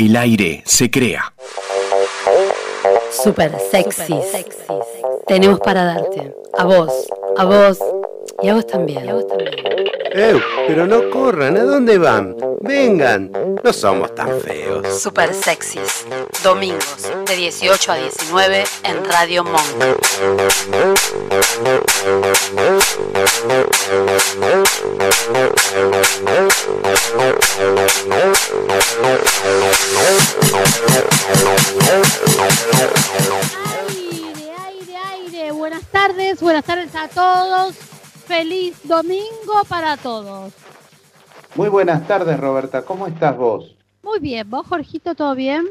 El aire se crea. Super sexy. Tenemos para darte. A vos, a vos y a vos también. ¡Eh! Pero no corran, ¿a dónde van? Vengan, no somos tan feos. Super sexys. Domingos de 18 a 19 en Radio Monk. Aire, aire, aire. Buenas tardes, buenas tardes a todos. Feliz domingo para todos. Muy buenas tardes, Roberta. ¿Cómo estás vos? Muy bien, ¿vos, Jorgito, todo bien?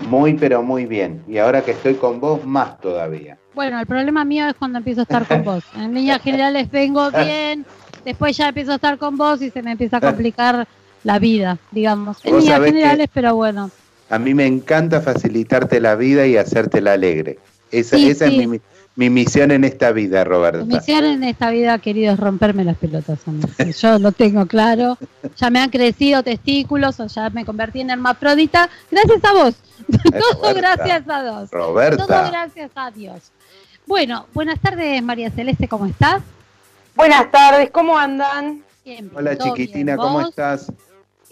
Muy, pero muy bien. Y ahora que estoy con vos, más todavía. Bueno, el problema mío es cuando empiezo a estar con vos. En líneas generales vengo bien, después ya empiezo a estar con vos y se me empieza a complicar la vida, digamos. En líneas generales, pero bueno. A mí me encanta facilitarte la vida y hacértela alegre. Esa, Sí, esa sí. es mi, mi misión en esta vida, Mi Roberta. misión en esta vida, querido, es romperme las pelotas. Yo lo tengo claro. Ya me han crecido testículos o ya me convertí en hermafrodita. Gracias a vos. Todo gracias a Dios. Todo Roberta. gracias a Dios. Bueno, buenas tardes, María Celeste, ¿cómo estás? Buenas tardes, ¿cómo andan? Bien, Hola todo chiquitina, bien. ¿cómo ¿Vos? estás?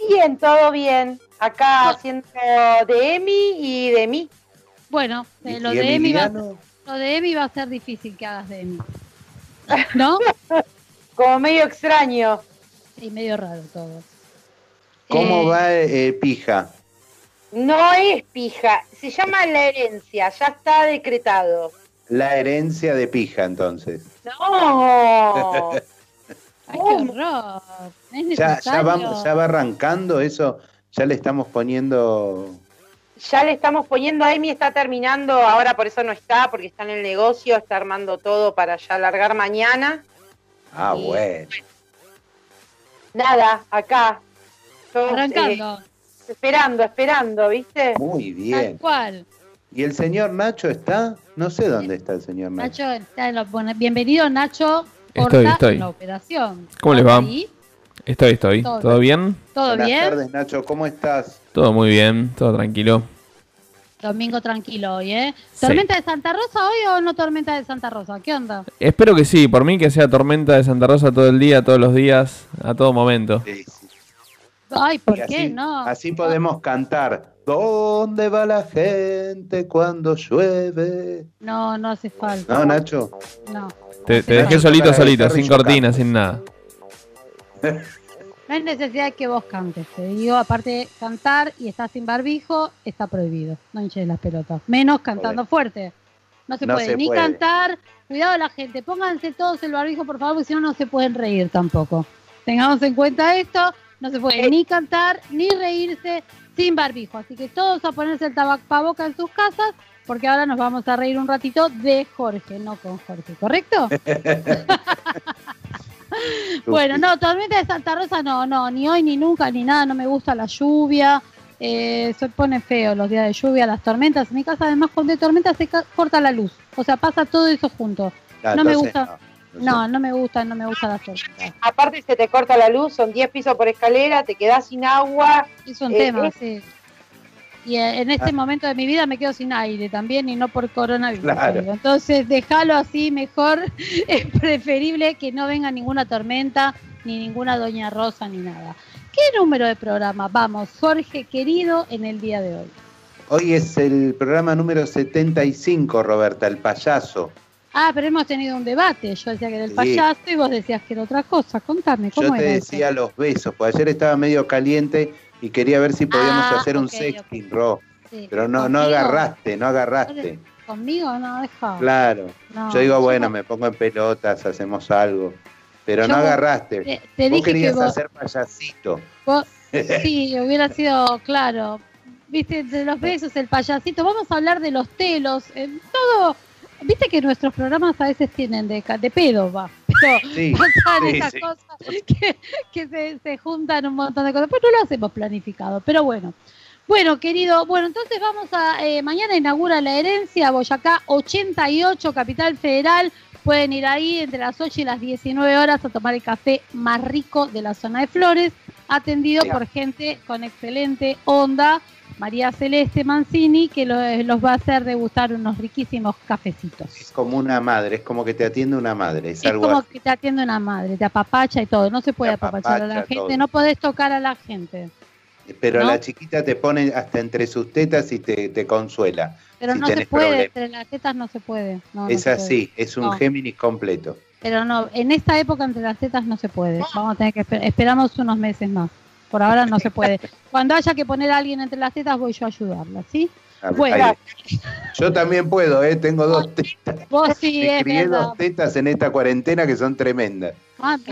Bien, todo bien. Acá haciendo de Emi y de mí. Bueno, ¿Y- lo, de Emi va? Lo de Emi va a ser difícil que hagas de Emi. ¿No? Como medio extraño. Y medio raro todo. ¿Cómo Eh, va eh, Pija? No es pija, se llama la herencia, ya está decretado. La herencia de Pija, entonces. No. Ay, qué horror. Es Ya, ya, necesario. vamos, ya va arrancando eso, ya le estamos poniendo... Ya le estamos poniendo, Emi está terminando, ahora por eso no está, porque está en el negocio, está armando todo para ya largar mañana. Ah, Y- bueno. Nada, acá. Todos, Arrancando. eh, esperando, esperando, ¿viste? Muy Tal bien. cual. ¿Y el señor Nacho está? No sé dónde está el señor Nacho. Nacho, está en la- bueno, bienvenido Nacho. Estoy, Porta estoy. en la operación. ¿Cómo les ¿Estás va? ahí? Estoy, estoy. Todo ¿Todo bien? ¿Todo Buenas bien? tardes, Nacho, ¿cómo estás? Todo muy bien, todo tranquilo. Domingo tranquilo hoy, ¿eh? Sí. ¿Tormenta de Santa Rosa hoy o no tormenta de Santa Rosa? ¿Qué onda? Espero que sí, por mí que sea tormenta de Santa Rosa todo el día, todos los días, a todo momento. Sí, sí. Ay, ¿por Y qué así, no? Así podemos cantar. ¿Dónde va la gente cuando llueve? No, no hace falta. ¿No, Nacho? No. Te, dejé solito, solito, sin cortina, sin nada. No hay necesidad de que vos cantes, te digo. Aparte, cantar y estar sin barbijo está prohibido. No hinches las pelotas. Menos cantando fuerte. No se No puede se ni puede. cantar. Cuidado la gente. Pónganse todos el barbijo, por favor, porque si no, no se pueden reír tampoco. Tengamos en cuenta esto. No se puede ni cantar ni reírse sin barbijo. Así que todos a ponerse el tabacaboca en sus casas, porque ahora nos vamos a reír un ratito de Jorge, no con Jorge, ¿correcto? Bueno, no, tormenta de Santa Rosa no, no, ni hoy ni nunca ni nada, no me gusta la lluvia, eh, se pone feo los días de lluvia, las tormentas. En mi casa además cuando hay tormenta se corta la luz, o sea, pasa todo eso junto. No me gusta. no, No, no me gusta, no me gusta la tormenta. Aparte se te corta la luz, son 10 pisos por escalera, te quedás sin agua. Es un Eh, tema, sí. Y eh, en este Ah. momento de mi vida me quedo sin aire también y no por coronavirus. Claro. Entonces, déjalo así mejor. Es preferible que no venga ninguna tormenta, ni ninguna Doña Rosa, ni nada. ¿Qué número de programa vamos, Jorge querido, en el día de hoy? Hoy es el programa número 75, Roberta, el payaso. Ah, pero hemos tenido un debate. Yo decía que era el Sí. payaso y vos decías que era otra cosa. Contame, ¿cómo Yo te era eso? decía los besos, porque ayer estaba medio caliente y quería ver si podíamos Ah, hacer un sexting, Ro. Sí. Pero no, no agarraste, no agarraste. ¿Conmigo? No, deja. Claro. No, Yo digo, bueno, me pongo en pelotas, hacemos algo. Pero Yo no agarraste. Te, te Vos dije que querías vos, hacer payasito. vos- Sí, hubiera sido claro. Viste, de los besos, el payasito. Vamos a hablar de los telos. eh, todo. Viste que nuestros programas a veces tienen de pedo, va. Sí, pasan sí, esas sí. cosas que, que se, se juntan un montón de cosas. Pero no lo hacemos planificado. Pero bueno. Bueno, querido, bueno, entonces vamos a. eh, mañana inaugura la herencia Boyacá 88, Capital Federal. Pueden ir ahí entre las 8 y las 19 horas a tomar el café más rico de la zona de Flores, atendido por gente con excelente onda María Celeste Mancini, que lo- los va a hacer degustar unos riquísimos cafecitos. Es como una madre, es como que te atiende una madre, es, Es algo como así. que te atiende una madre, te apapacha y todo. No se puede apapachar a la gente, todo. no podés tocar a la gente. Pero ¿no? la chiquita te pone hasta entre sus tetas y te, te consuela. Pero Si no se puede, problemas. entre las tetas no se puede. no, no es puede. así, es un No. Géminis completo. Pero no, en esta época entre las tetas no se puede. Vamos a tener que esper- esperamos unos meses más. Por ahora no se puede. Cuando haya que poner a alguien entre las tetas voy yo a ayudarla, ¿sí? A ver, Bueno. ahí. Yo también puedo, ¿eh? tengo dos tetas. Vos sí, Me es crié verdad. dos tetas en esta cuarentena que son tremendas.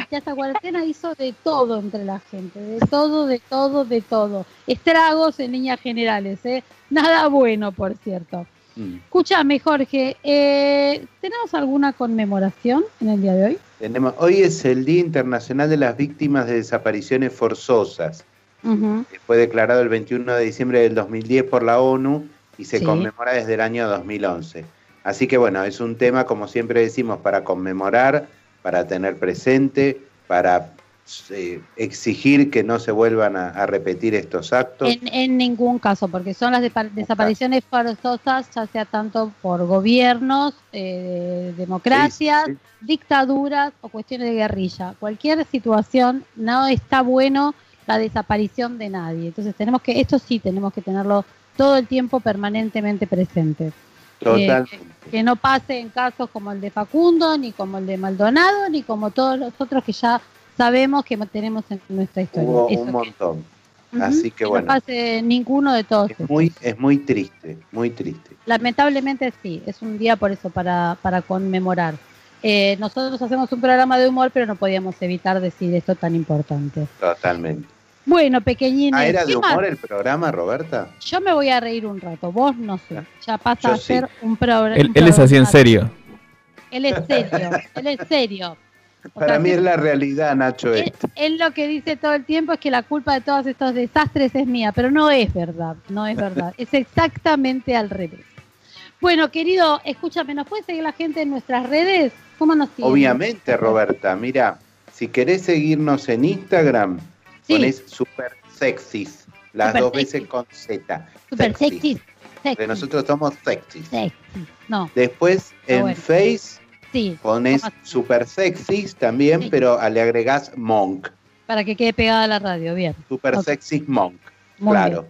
Que esta cuarentena hizo de todo entre la gente, de todo, de todo, de todo. Estragos en líneas generales, ¿eh? Nada bueno, por cierto. Mm. Escúchame, Jorge, eh, ¿tenemos alguna conmemoración en el día de hoy? Tenemos, hoy es el Día Internacional de las Víctimas de Desapariciones Forzosas. Que Fue declarado el 21 de diciembre del 2010 por la ONU y se Sí. conmemora desde el año 2011. Así que bueno, es un tema, como siempre decimos, para conmemorar, para tener presente, para eh, exigir que no se vuelvan a, a repetir estos actos. En, en ningún caso, porque son las desapariciones forzosas, ya sea tanto por gobiernos, eh, democracias, Sí, sí. dictaduras o cuestiones de guerrilla. Cualquier situación no está bueno la desaparición de nadie. Entonces tenemos que, esto sí tenemos que tenerlo todo el tiempo permanentemente presente. Totalmente. Que no pase en casos como el de Facundo, ni como el de Maldonado, ni como todos los otros que ya sabemos que tenemos en nuestra historia. Hubo Eso un que- montón. Así que bueno. no pase ninguno de todos. Es muy, es muy triste, muy triste. Lamentablemente sí, es un día por eso, para, para conmemorar. Eh, nosotros hacemos un programa de humor, pero no podíamos evitar decir esto tan importante. Totalmente. Bueno, pequeñines, Ah, ¿era de humor el programa, Roberta? yo me voy a reír un rato, vos no sé, ya pasa Yo a sí. ser un programa. Él, él es así en serio. Él es serio, él es serio. Para mí es la realidad, Nacho. él, él lo que dice todo el tiempo es que la culpa de todos estos desastres es mía, pero no es verdad, no es verdad, es exactamente al revés. Bueno, querido, escúchame, ¿nos puede seguir la gente en nuestras redes? ¿Cómo nos siguen? Obviamente, Roberta, mira, si querés seguirnos en Instagram, Sí. ponés super sexys, las Super dos veces con Z. Super sexy. sexy. Sexy. Porque nosotros somos sexys. Sexy. No, Después en bueno. Face sí. pones super sexys también, Sí. pero le agregás monk. Para que quede pegada a la radio, bien. Super Ok. sexys monk. Muy claro.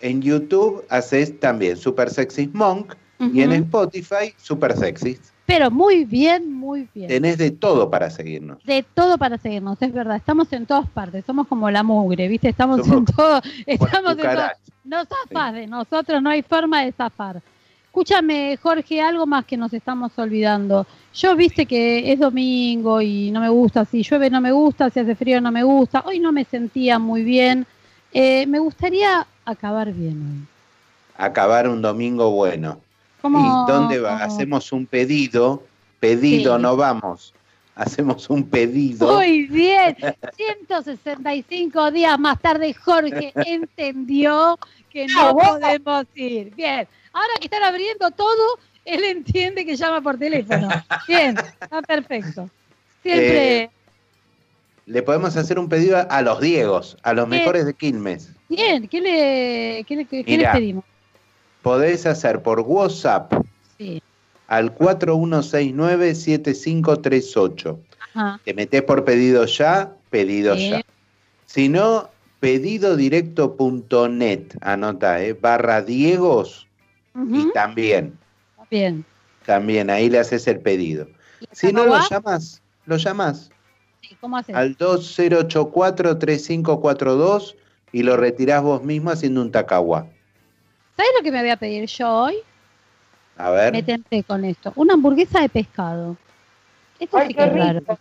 En YouTube haces también super sexys monk y en. Spotify super sexys. Pero muy bien, muy bien. Tenés de todo para seguirnos. De todo para seguirnos, es verdad. Estamos en todas partes, somos como la mugre, ¿viste? Estamos Somos en todo. Estamos en todo. No zafas de nosotros, no hay forma de zafar. Escúchame, Jorge, algo más que nos estamos olvidando. Yo viste que es domingo y no me gusta, si llueve no me gusta, si hace frío no me gusta. Hoy no me sentía muy bien. Eh, me gustaría acabar bien hoy. Acabar un domingo bueno. ¿Cómo- ¿Y dónde va? Hacemos un pedido. Pedido, Sí. no vamos. Hacemos un pedido. Muy bien, 165 días más tarde Jorge entendió que no podemos ir. Bien, ahora que están abriendo todo, él entiende que llama por teléfono. Bien, está perfecto. Siempre, Eh, Le podemos hacer un pedido a- los Diegos, a los ¿Qué? mejores de Quilmes. bien, ¿qué le, qué le, qué le Mirá. pedimos? Podés hacer por WhatsApp Sí, al 4169-7538. ajá, Te metés por pedido ya, pedido ya. Si no, pedidodirecto.net, anota, ¿eh? barra Diegos y también, bien. también ahí le haces el pedido. ¿Y Si no lo llamas, lo llamas Sí, ¿Cómo haces? al 2084-3542 y lo retirás vos mismo haciendo un tacagua. ¿Sabes lo que me voy a pedir yo hoy? A ver, Me tenté con esto. Una hamburguesa de pescado. Esto Ay, sí que es raro. rico.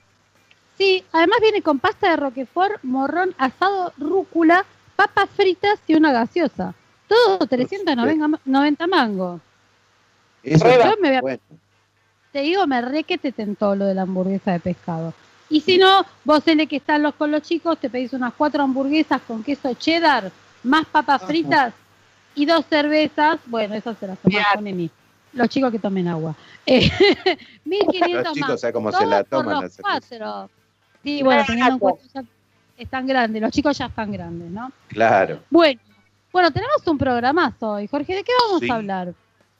Sí, además viene con pasta de roquefort, morrón, asado, rúcula, papas fritas y una gaseosa. Todo 390 mangos. eso Yo me voy a- bueno. Te digo, me re que te tentó lo de la hamburguesa de pescado. Y si no, vos el que están los con los chicos, te pedís unas cuatro hamburguesas con queso cheddar, más papas Ajá. fritas y dos cervezas. Bueno, esas se las tomás con Emi. Los chicos que tomen agua. Eh, 1500 Los chicos, más. ¿sabes cómo se la por toman? los cuatro. Sí, bueno, teniendo en cuenta ya están grandes, los chicos ya están grandes, ¿no? Claro. Bueno, Bueno, tenemos un programazo hoy. Jorge, ¿de qué vamos Sí. a hablar?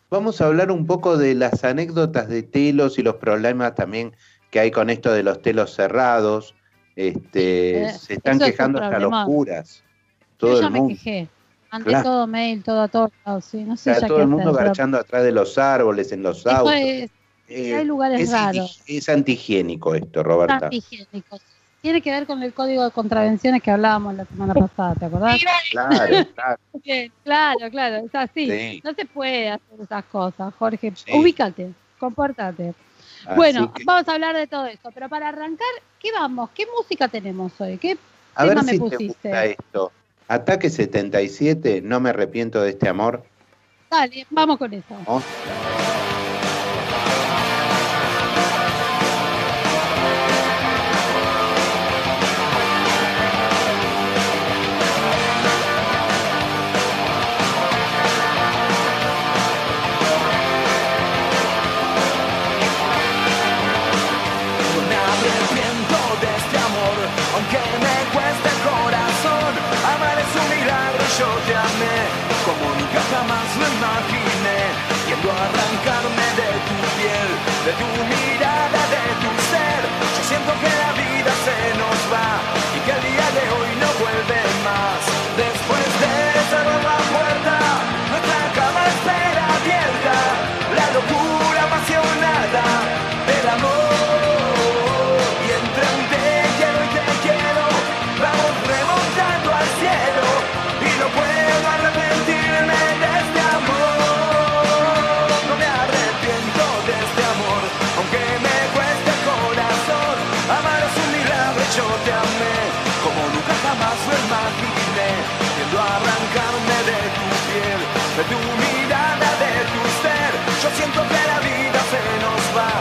Vamos a hablar un poco de las anécdotas de telos y los problemas también que hay con esto de los telos cerrados. Este, Eh, se están es quejando hasta los curas. Yo Todo ya el me mundo. quejé. Mandé Claro. todo mail, todo a todos lados, sí. No sé ya todo el mundo hacer, pero garchando atrás de los árboles, en los autos. es, Eh, hay lugares es, raros. es antihigiénico esto, Roberta. antihigiénico. Tiene que ver con el código de contravenciones que hablábamos la semana pasada, ¿te acordás? Claro, claro. Bien, Claro, claro, es así. Sí. No se puede hacer esas cosas, Jorge. Sí. Ubícate, compórtate. Así bueno, que, vamos a hablar de todo eso, pero para arrancar, ¿qué vamos? ¿Qué música tenemos hoy? ¿Qué a ver tema me si te gusta esto. Ataque 77, no me arrepiento de este amor. Dale, vamos con eso. Siento que la vida se nos va,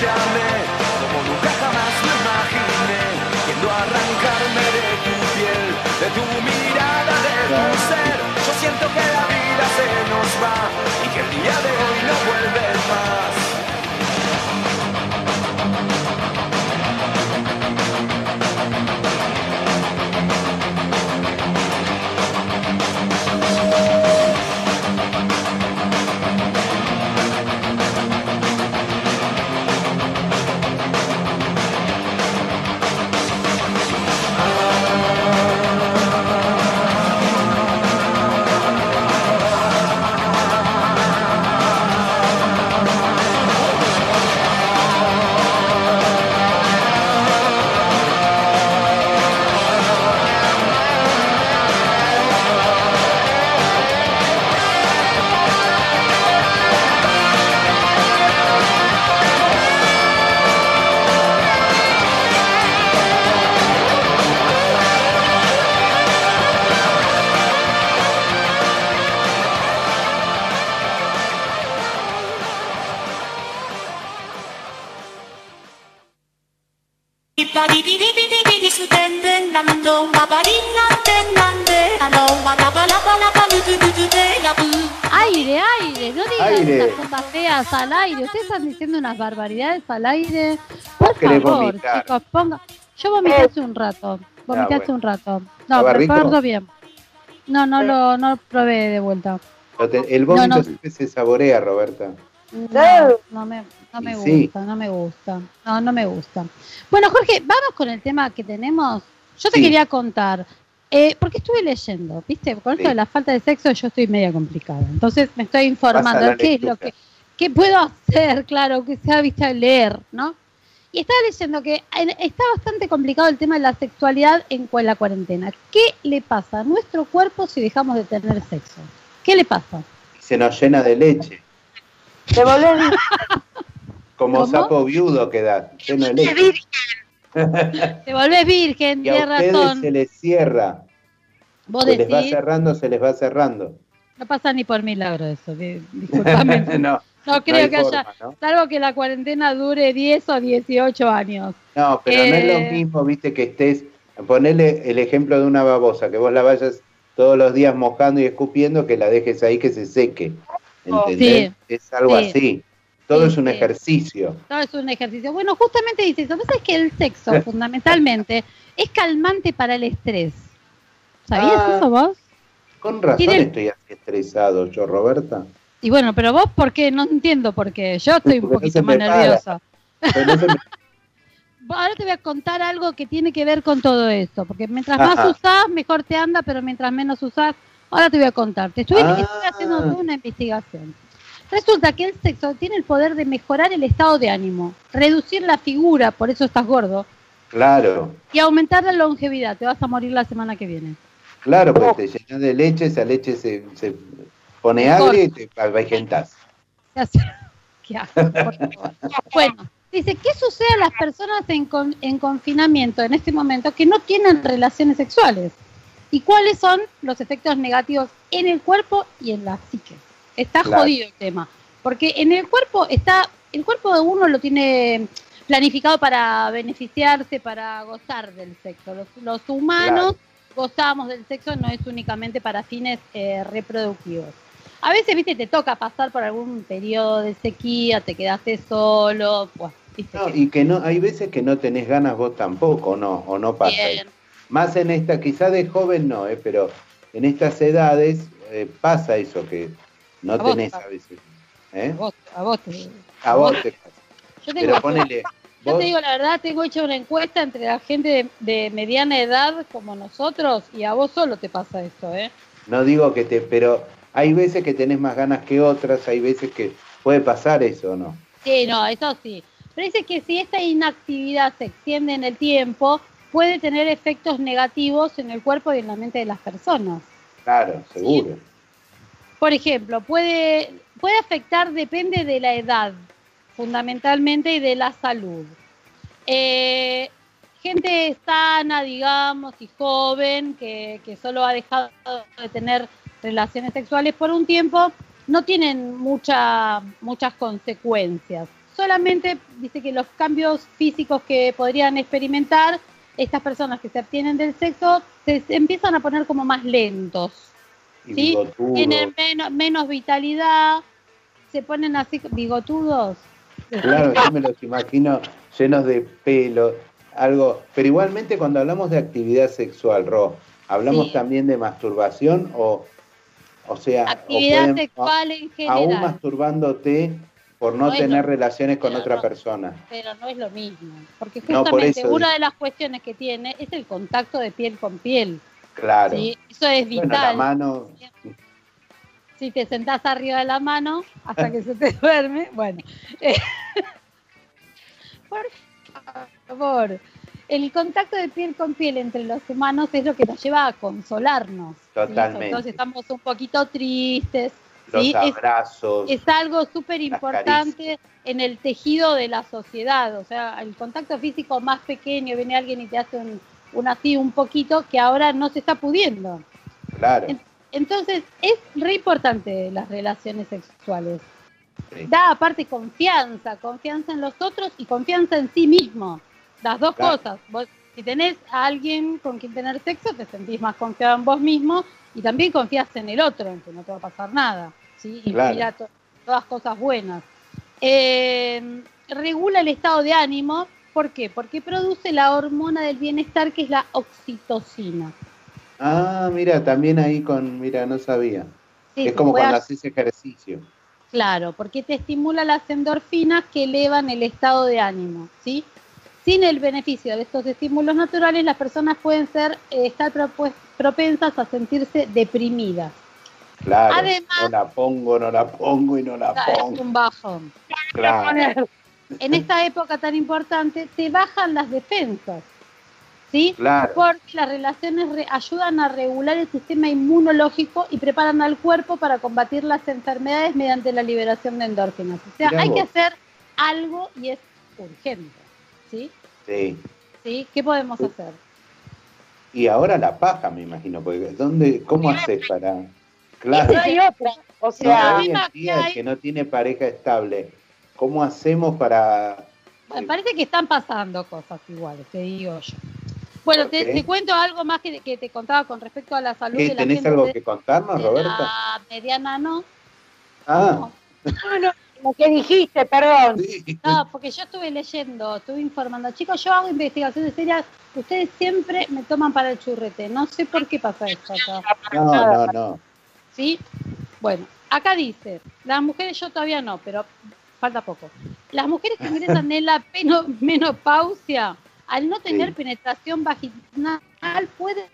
milagro y cosas feas al aire. Ustedes están diciendo unas barbaridades al aire. Por favor, chicos, ponga. Yo vomité hace un rato. Vomité Ah, hace un rato. ¿Estaba No, recuerdo bien. No, no lo, no probé de vuelta. El vómito No, no. siempre se saborea, Roberta. No, no me, no me sí. gusta, no me gusta. No, no me gusta. Bueno, Jorge, vamos con el tema que tenemos. Yo te Sí. quería contar, eh, porque estuve leyendo, ¿viste? Con esto Sí. de la falta de sexo yo estoy media complicada. Entonces me estoy informando qué es lo que qué puedo hacer, claro, que sea, ¿viste? Leer, ¿no? Y estaba leyendo que está bastante complicado el tema de la sexualidad en la cuarentena. ¿Qué le pasa a nuestro cuerpo si dejamos de tener sexo? ¿Qué le pasa? Se nos llena de leche. Te volvés Como ¿Cómo? sapo viudo queda, lleno de leche. Te volvés virgen, Y a ustedes se les cierra. Vos Se les va cerrando, se les va cerrando. no pasa ni por milagro eso, di- disculpame. no, No creo que haya, salvo que la cuarentena dure 10 o 18 años. No, pero no es Eh. lo mismo, viste, que estés. Ponele el ejemplo de una babosa, que vos la vayas todos los días mojando y escupiendo, que la dejes ahí que se seque. ¿Entendés? Es algo sí. así. Todo Sí, es un sí. ejercicio. Todo es un ejercicio. Bueno, justamente dice eso. Vos sabés que el sexo, fundamentalmente, es calmante para el estrés. ¿Sabías Ah. eso vos? Con razón Tiene- estoy así estresado yo, Roberta. Y bueno, pero vos, ¿por qué? No entiendo por qué. Yo estoy un poquito más nerviosa. Ahora te voy a contar algo que tiene que ver con todo esto. Porque mientras Ajá. más usás, mejor te anda, pero mientras menos usás, ahora te voy a contar. Te estoy, Ah. estoy haciendo una investigación. Resulta que el sexo tiene el poder de mejorar el estado de ánimo, reducir la figura, por eso estás gordo, Claro, y aumentar la longevidad. Te vas a morir la semana que viene. claro, porque te llenas de leche, esa leche se, se pone agria y te avejentás. ¿Qué hace? Por favor. Bueno, dice, ¿qué sucede a las personas en, con- en confinamiento en este momento que no tienen relaciones sexuales? ¿Y cuáles son los efectos negativos en el cuerpo y en la psique? Está Claro. jodido el tema, porque en el cuerpo está, el cuerpo de uno lo tiene planificado para beneficiarse, para gozar del sexo. Los, los humanos gozamos del sexo, no es únicamente para fines eh, reproductivos. A veces, viste, te toca pasar por algún periodo de sequía, te quedaste solo, pues, No, que- y que no, hay veces que no tenés ganas vos tampoco, no, o no pasa. Bien. Más en esta, quizás de joven no, eh, pero en estas edades eh, pasa eso que no A tenés a veces. A ¿eh? vos, a vos te- A vos te pasa. Yo, tengo, Pero ponele, yo vos- te digo la verdad, tengo hecho una encuesta entre la gente de, de mediana edad como nosotros y a vos solo te pasa esto, ¿eh? no digo que te, pero hay veces que tenés más ganas que otras, hay veces que puede pasar eso, ¿no? Sí, no, eso sí. Pero dice que si esta inactividad se extiende en el tiempo, puede tener efectos negativos en el cuerpo y en la mente de las personas. Claro, seguro. Por ejemplo, puede, puede afectar, depende de la edad, fundamentalmente, y de la salud. Eh, gente sana, digamos, y joven, que, que solo ha dejado de tener relaciones sexuales por un tiempo, no tienen mucha, muchas consecuencias. Solamente dice que los cambios físicos que podrían experimentar estas personas que se abstienen del sexo se, empiezan a poner como más lentos Y Sí, bigotudo. tienen menos, menos vitalidad, se ponen así bigotudos. Claro, yo me los imagino llenos de pelo, algo. Pero igualmente cuando hablamos de actividad sexual, Ro, ¿hablamos Sí. también de masturbación o, o sea, o Actividad pueden- sexual en aún masturbándote por no, tener lo- relaciones con otra no. persona? pero no es lo mismo. Porque No, por justamente una de las cuestiones que tiene es el contacto de piel con piel. Claro. ¿sí? Eso es Bueno, la vital. mano, si te sentás arriba de la mano hasta que se te duerme, bueno. eh, por favor, el contacto de piel con piel entre los humanos es lo que nos lleva a consolarnos. ¿sí? Totalmente. Entonces estamos un poquito tristes. los ¿sí? Es, abrazos. es algo súper importante en el tejido de la sociedad. O sea, el contacto físico más pequeño, viene alguien y te hace un, un así un poquito que ahora no se está pudiendo. claro. Entonces, es re importante las relaciones sexuales. Sí. Da aparte confianza, confianza en los otros y confianza en sí mismo. Las dos Claro. cosas. Vos, si tenés a alguien con quien tener sexo, te sentís más confiado en vos mismo y también confías en el otro, en que no te va a pasar nada. ¿sí? Claro. Inspira to- todas cosas buenas. Eh, regula el estado de ánimo. ¿Por qué? Porque produce la hormona del bienestar que es la oxitocina. Ah, mira, también ahí con, mira, no sabía. Sí, es como cuando hacer- haces ejercicio. Claro, porque te estimula las endorfinas que elevan el estado de ánimo, ¿sí? Sin el beneficio de estos estímulos naturales, las personas pueden ser eh, estar propensas a sentirse deprimidas. Claro. Además- no la pongo, no la pongo y no la Ah, Es pongo. un bajón. Claro. En esta época tan importante, te bajan las defensas. ¿Sí? Claro. Porque las relaciones re- ayudan a regular el sistema inmunológico y preparan al cuerpo para combatir las enfermedades mediante la liberación de endorfinas. O sea, Mirá hay que hacer algo y es urgente. ¿Sí? Sí. ¿Sí? ¿Qué podemos hacer? Y ahora la paja, me imagino, porque ¿dónde, ¿cómo haces para...? Claro, No hay otra. O no, sea, hoy en que día el que no tiene pareja estable, ¿cómo hacemos para...? Me parece que están pasando cosas iguales, te digo yo. Bueno, te, cuento algo más que, que te contaba con respecto a la salud ¿Qué, de la ¿Tenés gente algo de- que contarnos, Roberta? la mediana no. Ah, no, no, lo que dijiste, perdón. sí. No, porque yo estuve leyendo, estuve informando. Chicos, yo hago investigaciones serias. Ustedes siempre me toman para el churrete. No sé por qué pasa esto acá. No, no, no. ¿Sí? Bueno, acá dice, las mujeres, yo todavía no, pero falta poco. Las mujeres que ingresan en la menopausia, al no tener Sí. penetración vaginal, puede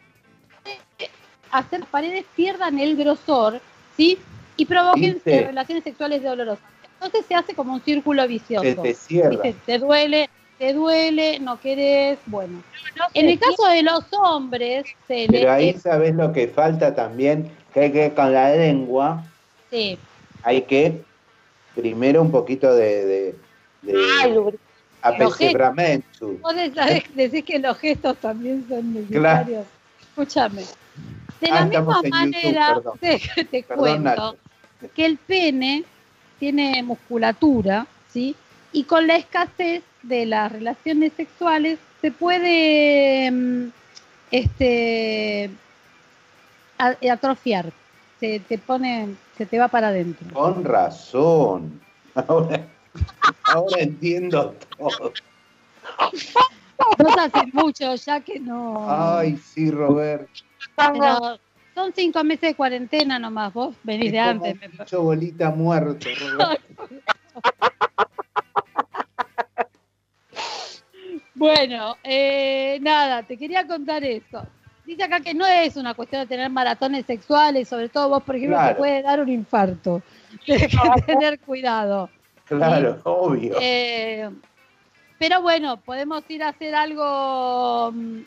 hacer que las paredes pierdan el grosor, ¿sí? Y provoquen ¿Viste? relaciones sexuales dolorosas. Entonces se hace como un círculo vicioso. Se te cierra. ¿Viste? Te duele, te duele, no querés, bueno. No En el caso de los hombres, se Pero ahí sabes lo que falta también, que hay que con la lengua sí, hay que primero un poquito de, de, de Ay. Vos decís, decís que los gestos también son necesarios. Escúchame. De la Ah, misma estamos en manera, YouTube, te, te Perdón, cuento Nacho. que el pene tiene musculatura, ¿sí? Y con la escasez de las relaciones sexuales se puede mm, este atrofiar. Se te pone, se te va para adentro. Con razón. Ahora, ahora entiendo todo. No hace mucho ya que no. Ay, sí, Robert. Pero son cinco meses de cuarentena nomás, vos venís de Es antes. me bicho bolita muerto, Robert. Bueno, eh, nada, te quería contar eso. Dice acá que no es una cuestión de tener maratones sexuales, sobre todo vos, por ejemplo, te puede dar un infarto. Tienes que tener cuidado. Claro, obvio. Eh, pero bueno, podemos ir a hacer algo mm,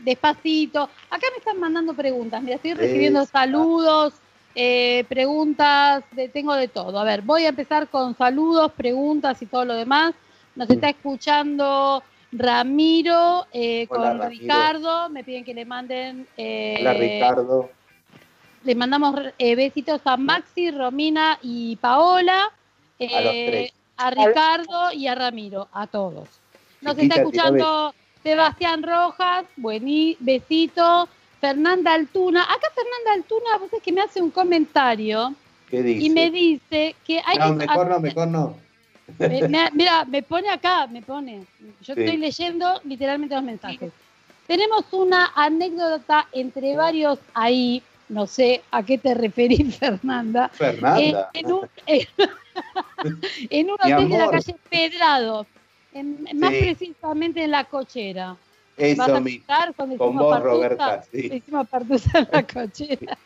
despacito. Acá me están mandando preguntas. Mira, estoy recibiendo Esa. saludos, eh, preguntas, de, tengo de todo. A ver, voy a empezar con saludos, preguntas y todo lo demás. Nos está escuchando Ramiro eh, Hola, con Ramiro. Ricardo. Me piden que le manden. eh, Hola, Ricardo. le mandamos eh, besitos a Maxi, Romina y Paola, eh, A los tres. a Ricardo y a Ramiro, a todos. Nos Chiquita, está escuchando Sebastián Rojas, buení, besito. Fernanda Altuna, acá Fernanda Altuna, vos es que me hace un comentario ¿Qué dice? y me dice que hay No, mejor no, mejor no. Me- mira, me pone acá, me pone. Yo Sí. estoy leyendo literalmente los mensajes. Tenemos una anécdota entre varios ahí, no sé a qué te referís, Fernanda. Eh, Fernanda. en, un, en, en un hotel de la calle Pedrado, en- más Sí. precisamente en la cochera. ¿Vas Eso mi. Con vos, partusa? Roberta, sí. Hicimos partusa en la cochera.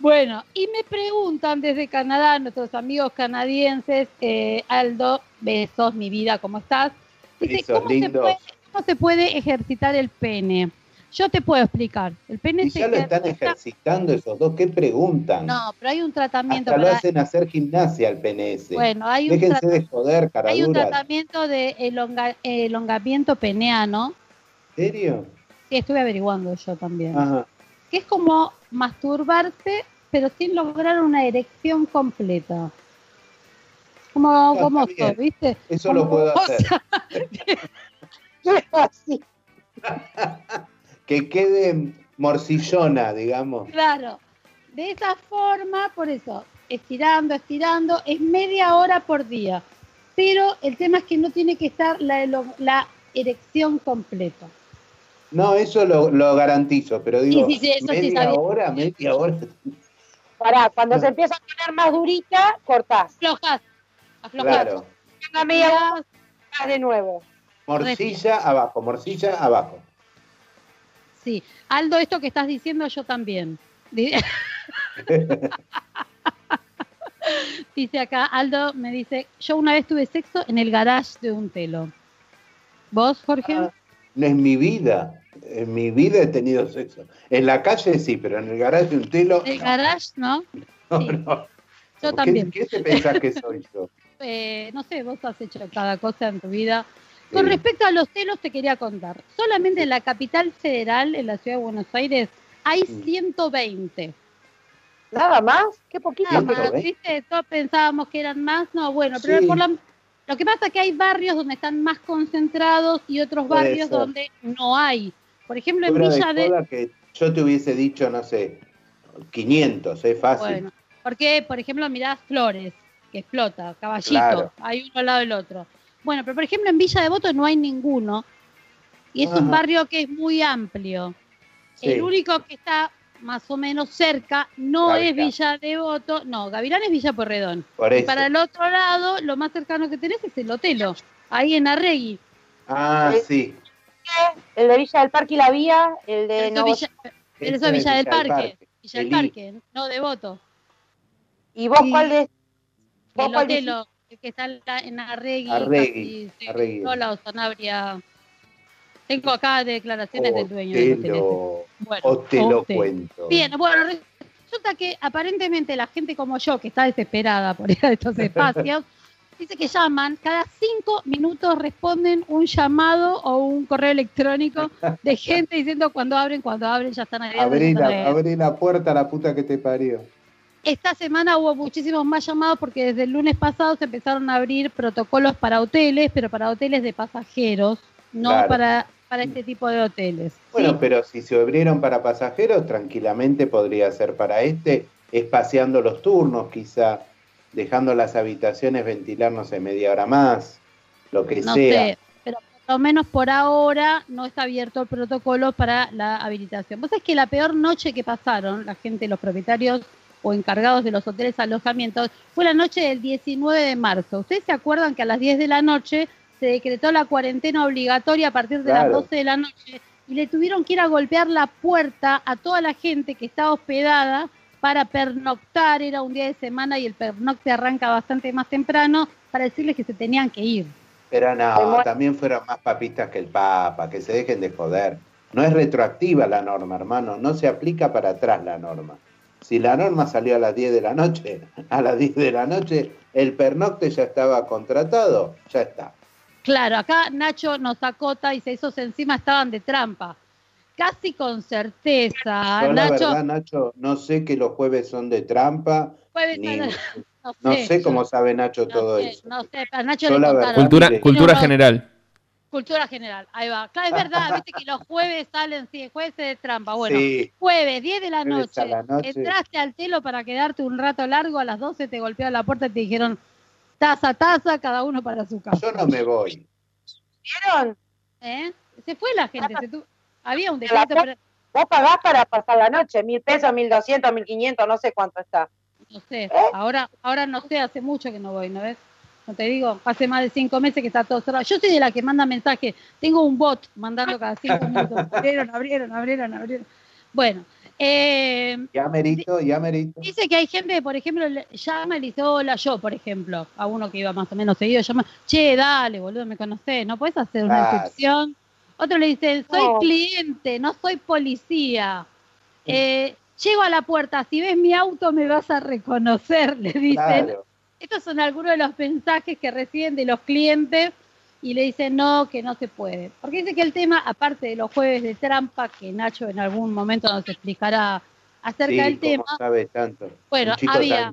Bueno, y me preguntan desde Canadá, nuestros amigos canadienses, eh, Aldo, besos, mi vida, ¿cómo estás? Dice, ¿cómo se, puede, ¿cómo se puede ejercitar el pene? Yo te puedo explicar. El pene Y se ya lo están ejercita- ejercitando esos dos, ¿qué preguntan? No, pero hay un tratamiento Hasta lo hacen hacer gimnasia al PNS. Bueno, hay un, Déjense de joder, hay un caraduras. tratamiento de elonga- elongamiento peneano ¿En serio? que estuve averiguando yo también. Ajá. Que es como masturbarse, pero sin lograr una erección completa. Como, Ah, como. ¿viste? Eso lo puedo hacer. Que quede morcillona, digamos. Claro. De esa forma, por eso, estirando, estirando, es media hora por día. Pero el tema es que no tiene que estar la, la erección completa. No, eso lo, lo garantizo, pero digo, sí, sí, eso sí media hora, media hora. Pará, cuando No. se empieza a poner más durita, cortás. Aflojas. Aflojas. Claro. Una media hora más de nuevo. Morcilla abajo, morcilla abajo. Sí. Aldo, esto que estás diciendo yo también. Di- Dice acá, Aldo me dice, yo una vez tuve sexo en el garage de un telo. ¿Vos, Jorge? Ah, No es mi vida. En mi vida he tenido sexo. En la calle sí, pero en el garaje un telo. el no, garage, ¿no? no, sí. no. Yo ¿Qué- también. ¿Qué te pensás que soy yo? Eh, no sé, vos has hecho cada cosa en tu vida. Con Sí. respecto a los telos, te quería contar. Solamente en la capital federal, en la ciudad de Buenos Aires, hay Mm. 120. Nada más, qué poquito. Nada Ciento más, veinte. ¿viste? Todos pensábamos que eran más. No, bueno, pero Sí. por la- lo que pasa es que hay barrios donde están más concentrados y otros Puede barrios ser. donde no hay. Por ejemplo, en Villa de que yo te hubiese dicho, no sé, 500, es fácil. Bueno, porque, por ejemplo, mirás Flores, que explota, Caballito, Claro. hay uno al lado del otro. Bueno, pero por ejemplo en Villa Devoto no hay ninguno. Y es un barrio que es muy amplio. Sí. El único que está más o menos cerca no es. Villa Devoto, no, Gavilán es Villa Porredón. Por Y para el otro lado, lo más cercano que tenés es el Otelo, ahí en Arregui. Ah, sí. El de Villa del Parque y la Vía, el de Eso es Nuevo- Villa, pero eso es Villa del Parque. Villa del El. Parque, no Devoto. ¿Y vos Sí. cuál de vos El cuál Otelo, el que está en la- Arregui, Arregui, casi, sí, Arregui. Hola, o Sanabria. Tengo acá declaraciones del dueño te lo, Bueno, o te lo cuento. Bien, bueno, resulta que aparentemente la gente como yo, que está desesperada por ir a estos espacios, dice que llaman, cada cinco minutos responden un llamado o un correo electrónico de gente diciendo cuando abren, cuando abren, ya están abiertos. Abrí la, abiertos. abrí la puerta a la puta que te parió. Esta semana hubo muchísimos más llamados porque desde el lunes pasado se empezaron a abrir protocolos para hoteles, pero para hoteles de pasajeros, no Claro. para, para este tipo de hoteles. ¿sí? Bueno, pero si se abrieron para pasajeros, tranquilamente podría ser para este, espaciando los turnos, quizá, dejando las habitaciones ventilar, no sé, media hora más, lo que no sea. sé, pero por lo menos por ahora no está abierto el protocolo para la habilitación. Vos sabés que la peor noche que pasaron la gente, los propietarios o encargados de los hoteles alojamientos, fue la noche del 19 de marzo. ¿Ustedes se acuerdan que a las 10 de la noche se decretó la cuarentena obligatoria a partir de las Claro. 12 de la noche y le tuvieron que ir a golpear la puerta a toda la gente que estaba hospedada para pernoctar, era un día de semana y el pernocte arranca bastante más temprano, para decirles que se tenían que ir. Pero no, también fueron más papistas que el Papa, que se dejen de joder. No es retroactiva la norma, hermano, no se aplica para atrás la norma. Si la norma salió a las 10 de la noche, a las 10 de la noche, el pernocte ya estaba contratado, ya está. Claro, acá Nacho nos acota y se esos encima estaban de trampa. Casi con certeza. Yo la Nacho, verdad, Nacho, no sé que los jueves son de trampa, jueves ni- no sé, cómo yo- sabe Nacho no todo sé, eso. No sé, a Nacho Yo le verdad- Cultura, cultura general. Cultura general, ahí va. Claro, es verdad, viste que los jueves salen, sí, jueves es de trampa. Bueno, sí, jueves, 10 de la noche, la noche. entraste al telo para quedarte un rato largo, a las 12 te golpearon la puerta y te dijeron taza, taza, cada uno para su casa. yo no me voy. ¿Vieron? ¿Eh? Se fue la gente, se tu- había un decreto, pero- Vos pagás para pasar la noche, mil pesos, mil doscientos, mil quinientos, no sé cuánto está. no sé, ahora, ahora no sé, hace mucho que no voy, ¿no ves? No te digo, hace más de cinco meses que está todo cerrado. Yo soy de la que manda mensajes, tengo un bot mandando cada cinco minutos. Abrieron, abrieron, abrieron, abrieron. Bueno, eh, Ya merito, ya merito. dice que hay gente por ejemplo, le- llama y le dice, hola, yo, por ejemplo, a uno que iba más o menos seguido, llama, che, dale, boludo, me conocés, ¿no puedes hacer una Claro. excepción? Otro le dice, soy No. cliente, no soy policía. Eh, llego a la puerta, si ves mi auto me vas a reconocer, le dicen. Claro. Estos son algunos de los mensajes que reciben de los clientes y le dicen no, que no se puede. Porque dice que el tema, aparte de los jueves de trampa, que Nacho en algún momento nos explicará acerca Sí, del tema, sabe tanto. Bueno, había-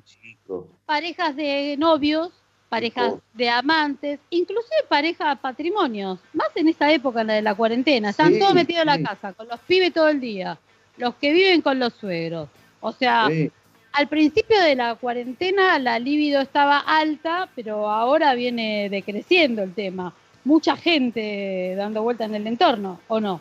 parejas de novios, parejas de amantes, inclusive parejas de patrimonios, más en esta época, en la de la cuarentena, están Sí, todos metidos en la casa, con los pibes todo el día, los que viven con los suegros. O sea, Sí. Al principio de la cuarentena la libido estaba alta, pero ahora viene decreciendo el tema. Mucha gente dando vuelta en el entorno, ¿o no?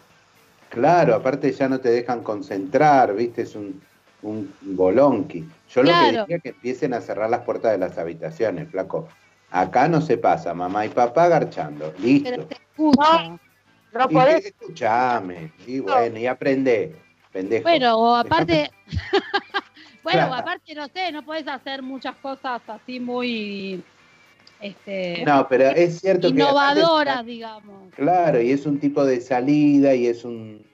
Claro, aparte ya no te dejan concentrar, ¿viste? Es un, un bolonqui. Yo lo que diría que empiecen a cerrar las puertas de las habitaciones, flaco. Acá no se pasa, mamá y papá garchando. Listo. Pero te escucha. No Y podés. escuchame. Y bueno, y aprende, pendejo. Bueno, o aparte, Bueno, Claro. aparte, no sé, no puedes hacer muchas cosas así muy este, No, pero es cierto que. innovadoras, digamos. Claro, y es un tipo de salida y es un.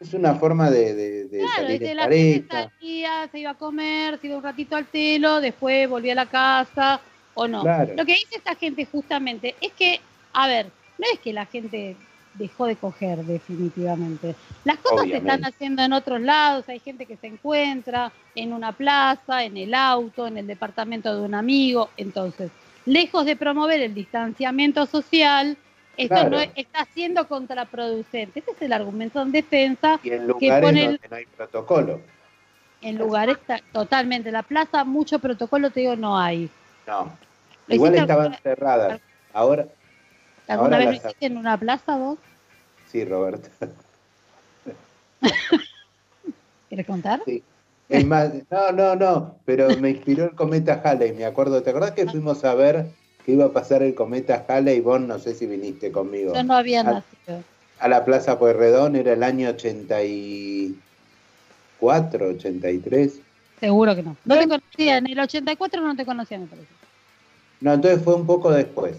Es una forma de, de, de Claro, salir en la gente pareja. salía, se iba a comer, se iba un ratito al telo, después volvía a la casa, o no. Claro. Lo que dice esta gente justamente es que, a ver, no es que la gente dejó de coger definitivamente. Las cosas se están haciendo en otros lados, hay gente que se encuentra en una plaza, en el auto, en el departamento de un amigo, entonces, lejos de promover el distanciamiento social, esto Claro. no es- está siendo contraproducente. Ese es el argumento en defensa Y en que lugares pone el- donde no hay protocolo. en lugares ta- totalmente. La plaza, mucho protocolo, te digo, no hay. No. ¿Lo Igual estaban alguna- cerradas. Ahora, ¿Alguna Ahora vez lo hiciste en una plaza vos? Sí, Roberto. ¿Quieres contar? Sí. Es más, no, no, no, pero me inspiró el cometa Halley, me acuerdo. ¿Te acordás que fuimos a ver que iba a pasar el cometa Halley? Vos no sé si viniste conmigo. Yo no había Ah, nacido. A la Plaza Pueyrredón era el año 84, 83. Seguro que no. No te conocía. En el 84 no te conocía, me parece. No, entonces fue un poco después.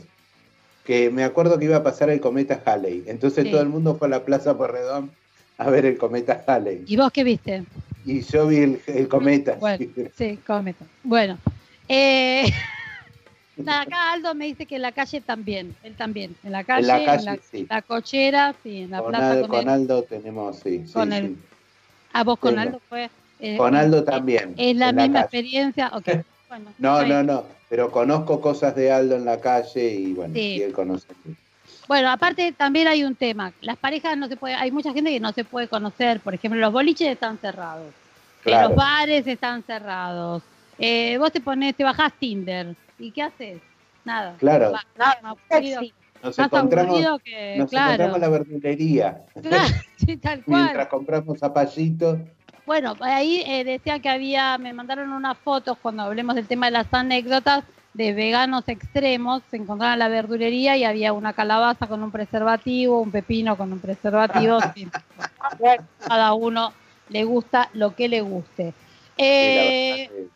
Que me acuerdo que iba a pasar el cometa Halley. Entonces Sí. todo el mundo fue a la Plaza Pueyrredón a ver el cometa Halley. ¿Y vos qué viste? Y yo vi el, el cometa. Bueno, sí. sí, cometa. Bueno. Eh, nada, acá Aldo me dice que en la calle también. Él también. En la calle, En la en calle, la, sí. la cochera, sí, en la Con, plaza Al- con, con él. Aldo tenemos, sí. sí, Con sí. el- ¿A vos con Sí, Aldo fue? eh, Con eh, Aldo también. ¿Es la misma experiencia? Ok. Bueno, No, no, no. Pero conozco cosas de Aldo en la calle y bueno, Sí. y él conoce. Bueno, aparte también hay un tema. Las parejas no se puede, hay mucha gente que no se puede conocer. Por ejemplo, los boliches están cerrados. Eh, Claro. Los bares están cerrados. Eh, vos te pones, te bajás Tinder. ¿Y qué haces? Nada. Claro. Más, aburrido. Nos más encontramos, que, nos claro. encontramos en la verdulería. Claro, sí, tal cual. Mientras compramos zapallitos. Bueno, ahí eh, decía que había, me mandaron unas fotos cuando hablemos del tema de las anécdotas de veganos extremos, se encontraban en la verdulería y había una calabaza con un preservativo, un pepino con un preservativo, sí. Cada uno le gusta lo que le guste. Sí, Eh, verdad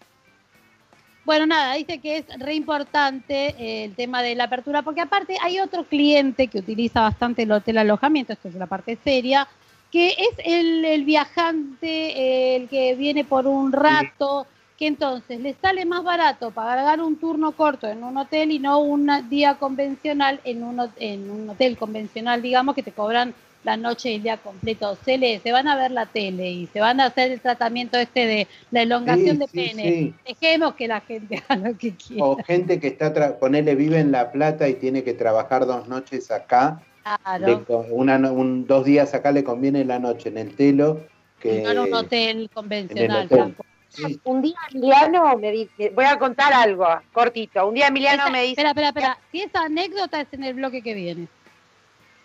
bueno, nada, dice que es re importante eh, el tema de la apertura, porque aparte hay otro cliente que utiliza bastante el hotel alojamiento, esto es la parte seria, que es el, el viajante, eh, el que viene por un rato, que entonces le sale más barato pagar un turno corto en un hotel y no un día convencional en un, en un hotel convencional, digamos, que te cobran la noche y el día completo. Se le, se van a ver la tele y se van a hacer el tratamiento este de la elongación Sí, de pene. sí. Dejemos que la gente haga lo que quiera. O gente que está, ponele, vive en La Plata y tiene que trabajar dos noches acá. Claro. le una, un, dos días acá le conviene la noche en el telo. Que, no en un hotel convencional. hotel. Sí, un día Emiliano me dice, voy a contar algo cortito. Un día Emiliano Esa- me dice, Espera, espera, espera. Si esa anécdota es en el bloque que viene.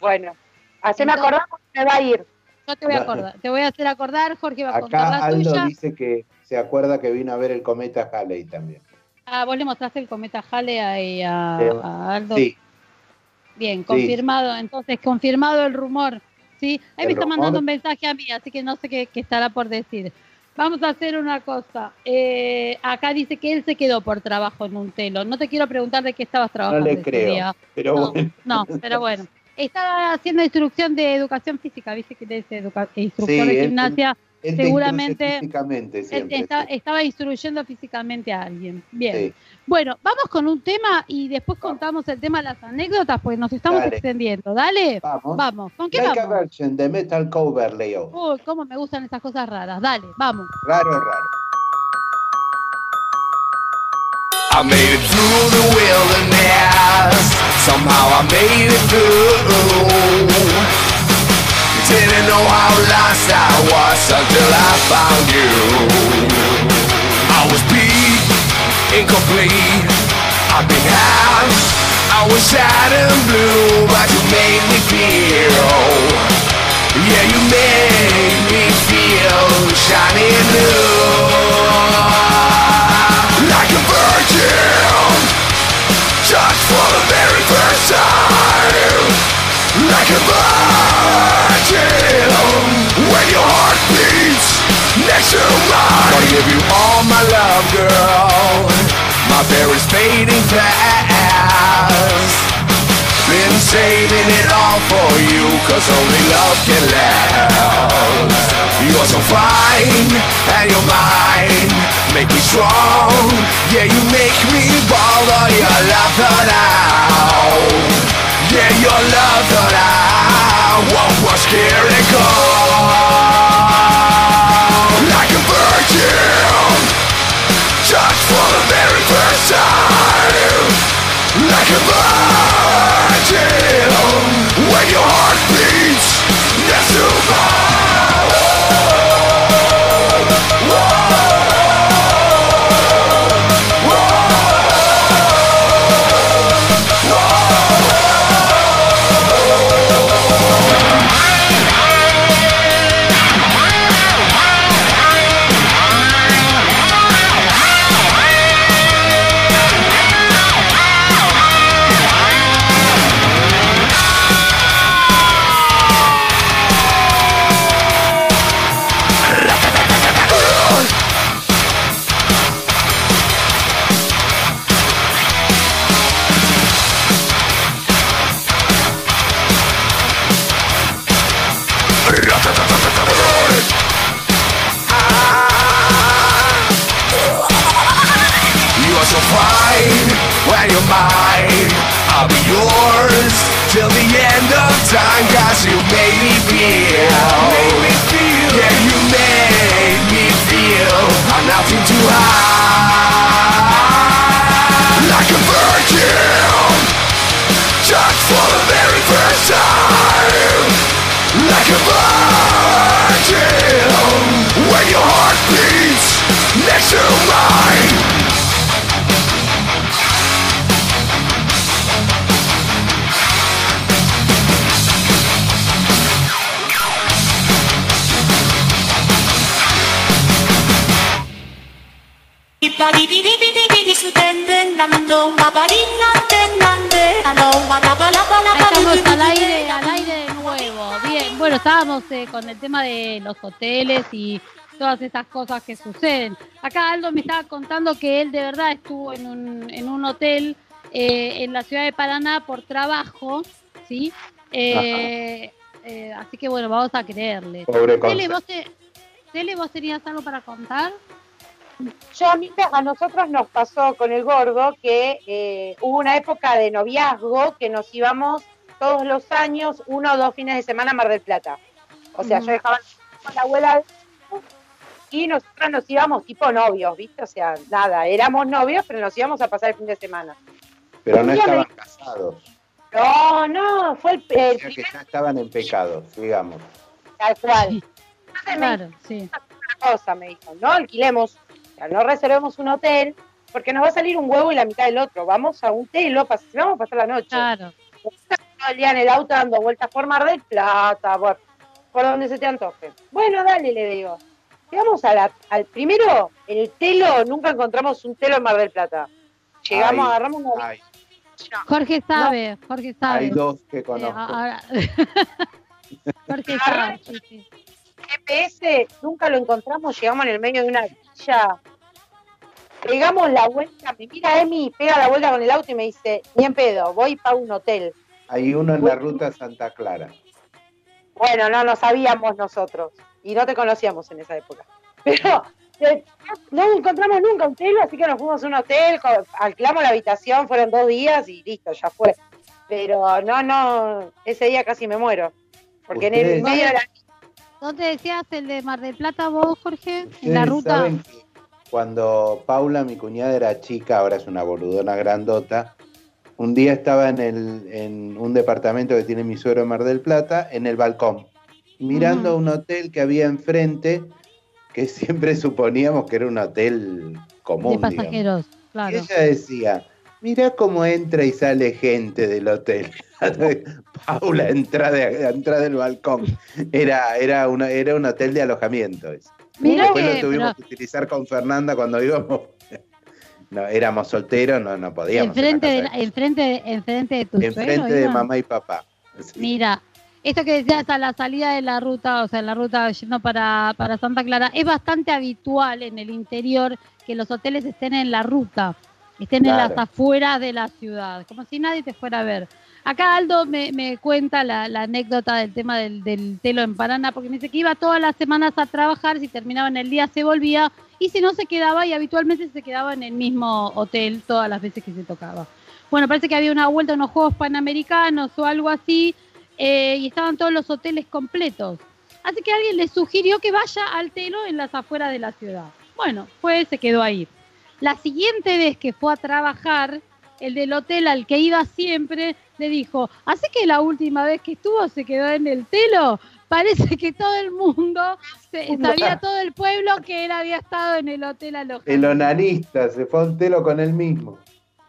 bueno, haceme Entonces- acordar porque me va a ir. Yo te voy a acordar. Te voy a hacer acordar. Jorge va a contar Acá la Aldo tuya. dice que se acuerda que vino a ver el cometa Halley también. Ah, vos le mostraste el cometa Hale ahí a, Sí. a Aldo. Sí, Bien, confirmado. Entonces, confirmado el rumor. ¿sí? Ahí me está rumor. mandando un mensaje a mí, así que no sé qué, qué estará por decir. Vamos a hacer una cosa. Eh, acá dice que él se quedó por trabajo en un telo. No te quiero preguntar de qué estabas no trabajando le ese creo. día. Pero No, bueno. no, pero bueno. Estaba haciendo instrucción de educación física, viste que es instructor Sí, de gimnasia. Él seguramente- físicamente Él siempre. está- sí. estaba instruyendo físicamente a alguien. Bien. Sí. Bueno, vamos con un tema y después contamos el tema de las anécdotas, pues nos estamos Dale. extendiendo. Dale, Vamos. vamos. ¿Con qué Like a vamos? version de Metal Cover, Leo. Uy, cómo me gustan esas cosas raras. Dale, vamos. Raro, raro. I made it through the wilderness. Somehow I made it through. Didn't know how lost I was until I found you. Incomplete. I've been out. I was sad and blue, but you made me feel. Yeah, you made me feel shiny new. Like a virgin, just for the very first time. Like a virgin, when your heart beats next to mine. Gonna give you all fading fast. Been saving it all for you, cause only love can last. You're so fine, and you're mine. Make me strong, yeah, you make me bold. Oh, your love that out. Yeah, your love that I What was here go? Estábamos eh, con el tema de los hoteles y todas estas cosas que suceden. Acá Aldo me estaba contando que él de verdad estuvo en un, en un hotel eh, en la ciudad de Paraná por trabajo, ¿sí? Eh, eh, así que bueno, vamos a creerle. Pobre. ¿vos, te- Tele, ¿vos tenías algo para contar? Yo a, mí, a nosotros nos pasó con el gordo que eh, hubo una época de noviazgo que nos íbamos todos los años, uno o dos fines de semana a Mar del Plata. O sea, yo dejaba a la abuela y nosotros nos íbamos tipo novios, ¿viste? O sea, nada, éramos novios, pero nos íbamos a pasar el fin de semana. Pero no día me- estaban casados. No, no, fue el, el O sea que ya estaban en pecado, digamos. tal cual. Claro, sí. una cosa, me dijo, no alquilemos, o sea, no reservemos un hotel, porque nos va a salir un huevo y la mitad del otro. Vamos a un telo, vamos a pasar la noche. Claro. Todo el día en el auto dando vueltas por Mar del Plata, por, por donde se te antoje. Bueno, dale, le digo. Llegamos a la, al primero, el telo, nunca encontramos un telo en Mar del Plata. Llegamos, Ay, agarramos una Ay, Jorge sabe, Jorge sabe. hay dos que Eh, conozco. ahora- Jorge sabe. GPS, nunca lo encontramos, llegamos en el medio de una villa. Pegamos la vuelta, me mira Emi, pega la vuelta con el auto y me dice, ni en pedo, voy para un hotel. Hay uno en la ruta Santa Clara. Bueno, no, no sabíamos nosotros y no te conocíamos en esa época. Pero eh, no encontramos nunca un hotel, así que nos fuimos a un hotel, alquilamos la habitación, fueron dos días y listo, ya fue. Pero no, no, ese día casi me muero. Porque en el medio de la ¿Dónde decías el de Mar del Plata vos, Jorge? En la ruta. saben que cuando Paula, mi cuñada, era chica, ahora es una boludona grandota, un día estaba en, el, en un departamento que tiene mi suegro en Mar del Plata, en el balcón, mirando Ujú. un hotel que había enfrente, que siempre suponíamos que era un hotel común. de digamos. pasajeros, claro. Y ella decía, mira cómo entra y sale gente del hotel. Paula, entra, de, entra del balcón. Era, era, una, era un hotel de alojamiento. Mira Después que, lo tuvimos pero que utilizar con Fernanda cuando íbamos. No, éramos solteros, no, no podíamos. enfrente, de, enfrente, de- enfrente de tu enfrente suegro, de mamá y papá. Sí. Mira, esto que decías a la salida de la ruta, o sea, en la ruta yendo para, para Santa Clara, es bastante habitual en el interior que los hoteles estén en la ruta. estén en las afueras de la ciudad, como si nadie te fuera a ver. Acá Aldo me, me cuenta la, la anécdota del tema del, del telo en Paraná, porque me dice que iba todas las semanas a trabajar, si terminaba en el día se volvía, y si no se quedaba, y habitualmente se quedaba en el mismo hotel todas las veces que se tocaba. Bueno, parece que había una vuelta a unos Juegos Panamericanos o algo así, eh, y estaban todos los hoteles completos. Así que alguien le sugirió que vaya al telo en las afueras de la ciudad. Bueno, fue, se quedó ahí. La siguiente vez que fue a trabajar, el del hotel al que iba siempre le dijo, así que la última vez que estuvo se quedó en el telo. Parece que todo el mundo, se- sabía todo el pueblo que él había estado en el hotel alojado. El onanista se fue a un telo con él mismo.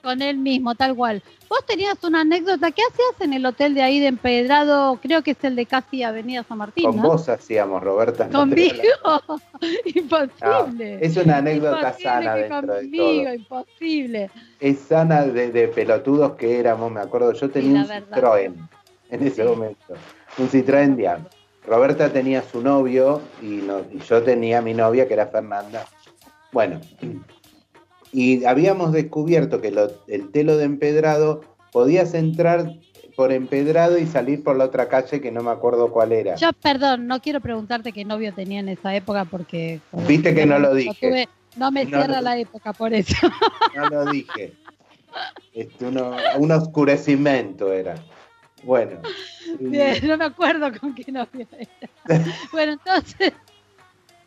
Con él mismo, tal cual. Vos tenías una anécdota, ¿qué hacías en el hotel de ahí de Empedrado? Creo que es el de casi Avenida San Martín, Con ¿no? vos hacíamos, Roberta. Conmigo, No, imposible. es una anécdota Imposible sana que dentro de conmigo, todo. imposible. Es sana de, de pelotudos que éramos, me acuerdo. Yo tenía un. Citroën en ese momento. Un Citroën Diam. Roberta tenía su novio y, no- y yo tenía mi novia que era Fernanda. Bueno, y habíamos descubierto que lo- el telo de empedrado podías entrar por empedrado y salir por la otra calle que no me acuerdo cuál era. Yo, perdón, no quiero preguntarte qué novio tenía en esa época porque... Viste que no lo dije. tuve- no me No, cierra la época por eso. No lo dije. Este, uno- un oscurecimiento era. Bueno. Bien, no me acuerdo con qué novio era. Bueno, entonces,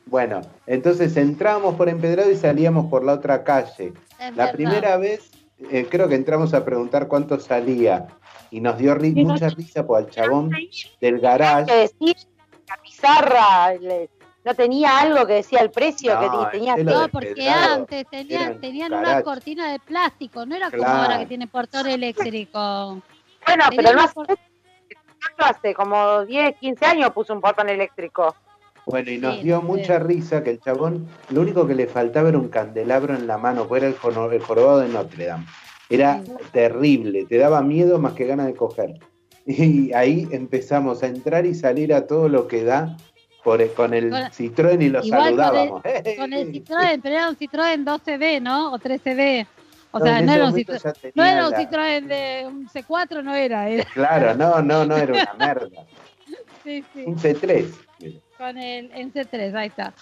Bueno, entonces entrábamos por Empedrado y salíamos por la otra calle. es La verdad. primera vez, eh, creo que entramos a preguntar cuánto salía y nos dio ri- Y no- mucha risa por el chabón del que garage. decir la pizarra le- no tenía algo que decía el precio No, que tenía este que- No, de porque antes tenían, tenían una cortina de plástico, no era como ahora que tiene portón eléctrico. Bueno pero el más hace como 10 15 años puso un portón eléctrico Bueno, y nos Sí, dio sí. mucha risa que el chabón, lo único que le faltaba era un candelabro en la mano, pues era el, el jorobado de Notre Dame. Era terrible, te daba miedo más que ganas de coger. Y ahí empezamos a entrar y salir a todo lo que da por el- con el Con- Citroën y lo igual con el- saludábamos. Con el Citroën, pero era un Citroën 12B, ¿no? O 13B. O No, sea, no era un No era un Citroën de un C4, no era, era. Claro, no, no, no era una merda. Sí, sí. Un C3. Con el en C3, ahí está.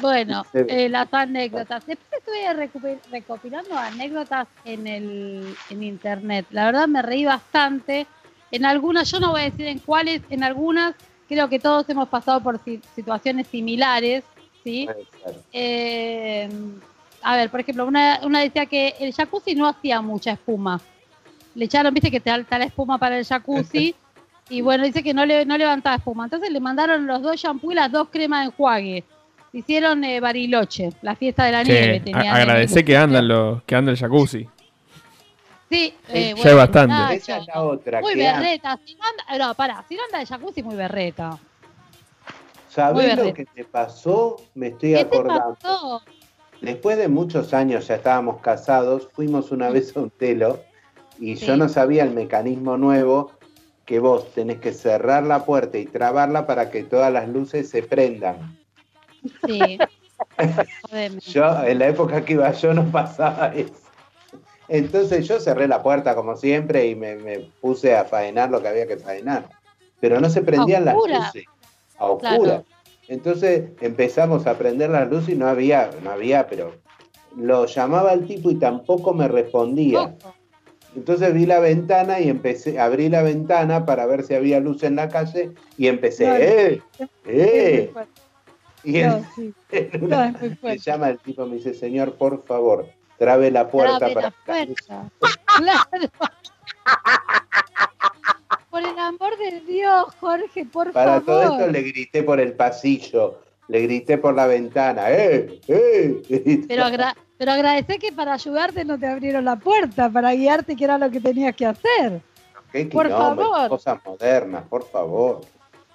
Bueno, eh, las anécdotas. Después estuve recopilando anécdotas en el en internet. La verdad me reí bastante. En algunas, yo no voy a decir en cuáles, en algunas creo que todos hemos pasado por si- situaciones similares, ¿sí? Eh, a ver, por ejemplo, una, una decía que el jacuzzi no hacía mucha espuma. Le echaron, viste que te alta la espuma para el jacuzzi. y bueno, dice que no, le, no levantaba espuma. Entonces le mandaron los dos shampoos y las dos cremas de enjuague. Hicieron eh, Bariloche, la fiesta de la nieve. Che, tenían a- en- agradecé que andan los, que anda el jacuzzi. Sí, eh, Ya hay bastante. Esa es la otra. Muy berreta. Si no anda, no, pará, si no anda de jacuzzi, muy berreta. Muy ¿Sabés lo berreta. que te pasó? Me estoy ¿Qué te acordando. pasó? Después de muchos años, ya estábamos casados, fuimos una vez a un telo y Sí. yo no sabía el mecanismo nuevo que vos tenés que cerrar la puerta y trabarla para que todas las luces se prendan. Sí. Yo, en la época que iba yo no pasaba eso. Entonces yo cerré la puerta como siempre y me, me puse a faenar lo que había que faenar. Pero no se prendían las luces. A oscuras. Claro. Entonces empezamos a prender las luces y no había, no había, pero lo llamaba al tipo y tampoco me respondía. Entonces vi la ventana y empecé, abrí la ventana para ver si había luz en la calle y empecé, No, ¡eh! ¡eh! Y en- sí. una- me llama el tipo, me dice, señor, por favor, trabe la puerta Trabe para la puerta. Claro. Por el amor de Dios, Jorge, por Para todo favor. esto le grité por el pasillo, le grité por la ventana, ¡eh! ¡eh! Pero, agra pero agradecé que para ayudarte no te abrieron la puerta, para guiarte que era lo que tenías que hacer. ¡Qué por favor. Cosas modernas, por favor.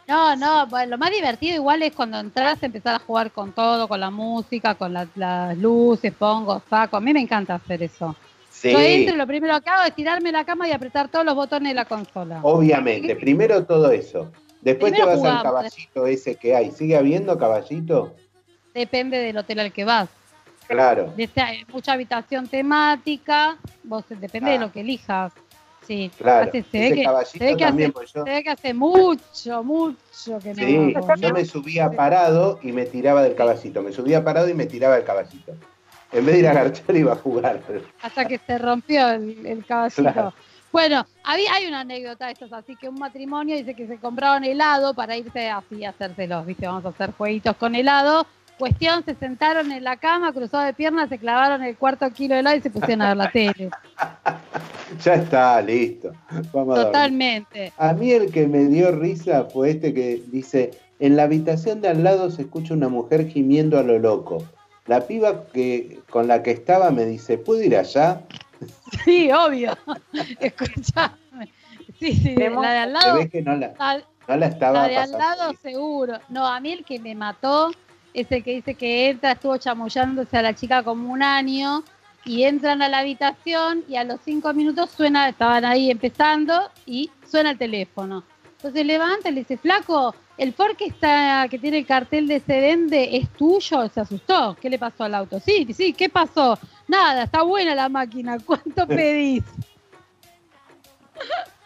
No, no, bueno, lo más divertido igual es cuando entras, empezar a jugar con todo, con la música, con la- las luces, pongo, saco. A mí me encanta hacer eso. Sí, Yo entro y lo primero que hago es tirarme la cama y apretar todos los botones de la consola. obviamente. Primero todo eso. Después Primero te vas al jugamos. caballito ese que hay. ¿Sigue habiendo caballito? Depende del hotel al que vas. Claro. Hay mucha habitación temática, vos depende de Ah. lo que elijas. Sí, Claro. Hace- se, ve que, caballito se ve que también, hace, pues yo- se ve que hace mucho, mucho que no Sí, yo me subía parado y me tiraba del caballito. Me subía parado y me tiraba del caballito. En vez de ir a garchar iba a jugar. hasta que se rompió el, el caballito. Claro. Bueno, había, hay una anécdota de estos, así que un matrimonio dice que se compraron helado para irse así a hacérselos, ¿viste? Vamos a hacer jueguitos con helado. Cuestión, se sentaron en la cama, cruzados de piernas, se clavaron el cuarto kilo de helado y se pusieron a ver la tele. Ya está, listo. Vamos a. Totalmente. A mí el que me dio risa fue este que dice, en la habitación de al lado se escucha una mujer gimiendo a lo loco. La piba que, con la que estaba me dice, ¿puedo ir allá? Sí, obvio. Escuchame. Sí, sí, la de al lado. ve que no la, la- no la estaba La de al lado bien. seguro. No, a mí el que me mató es el que dice que entra, estuvo chamullándose a la chica como un año y entran a la habitación y a los cinco minutos suena, estaban ahí empezando y suena el teléfono. Entonces levanta y le dice, flaco, el Ford que está, que tiene el cartel de se vende es tuyo, se asustó. ¿Qué le pasó al auto? Sí, sí, ¿qué pasó? Nada, está buena la máquina, ¿cuánto pedís?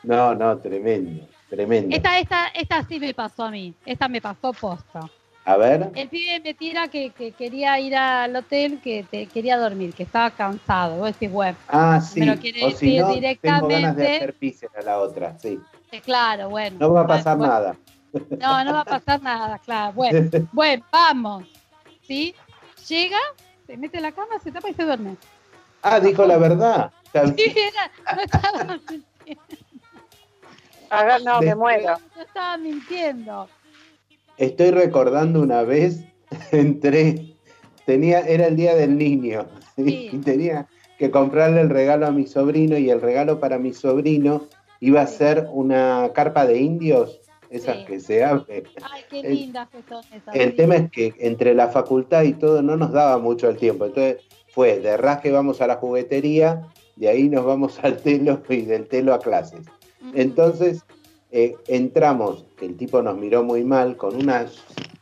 No, no, tremendo, tremendo. Esta, esta, esta sí me pasó a mí, esta me pasó posta. A ver, El pibe me tira que, que quería ir al hotel, que te, quería dormir, que estaba cansado. Vos decís, bueno, ah, sí, me lo quiere o si decir no, tengo directamente. ganas de hacer a la otra, sí. eh, claro, bueno. No va a pasar bueno, nada. No, no va a pasar nada, claro. Bueno, bueno, vamos. ¿Sí? Llega, se mete en la cama, se tapa y se duerme. Ah, dijo la verdad. Sí, era- no estaba mintiendo. A ver, no, me muero. No estaba mintiendo. Estoy recordando una vez, entré, tenía, era el día del niño, Sí. y tenía que comprarle el regalo a mi sobrino, y el regalo para mi sobrino iba a ser una carpa de indios, esas Sí. que se abre. Ay, qué El- lindas que son esas. El sí. tema es que entre la facultad y todo no nos daba mucho el tiempo, entonces fue de rasque vamos a la juguetería, de ahí nos vamos al telo y del telo a clases. Entonces eh, entramos, que el tipo nos miró muy mal, con una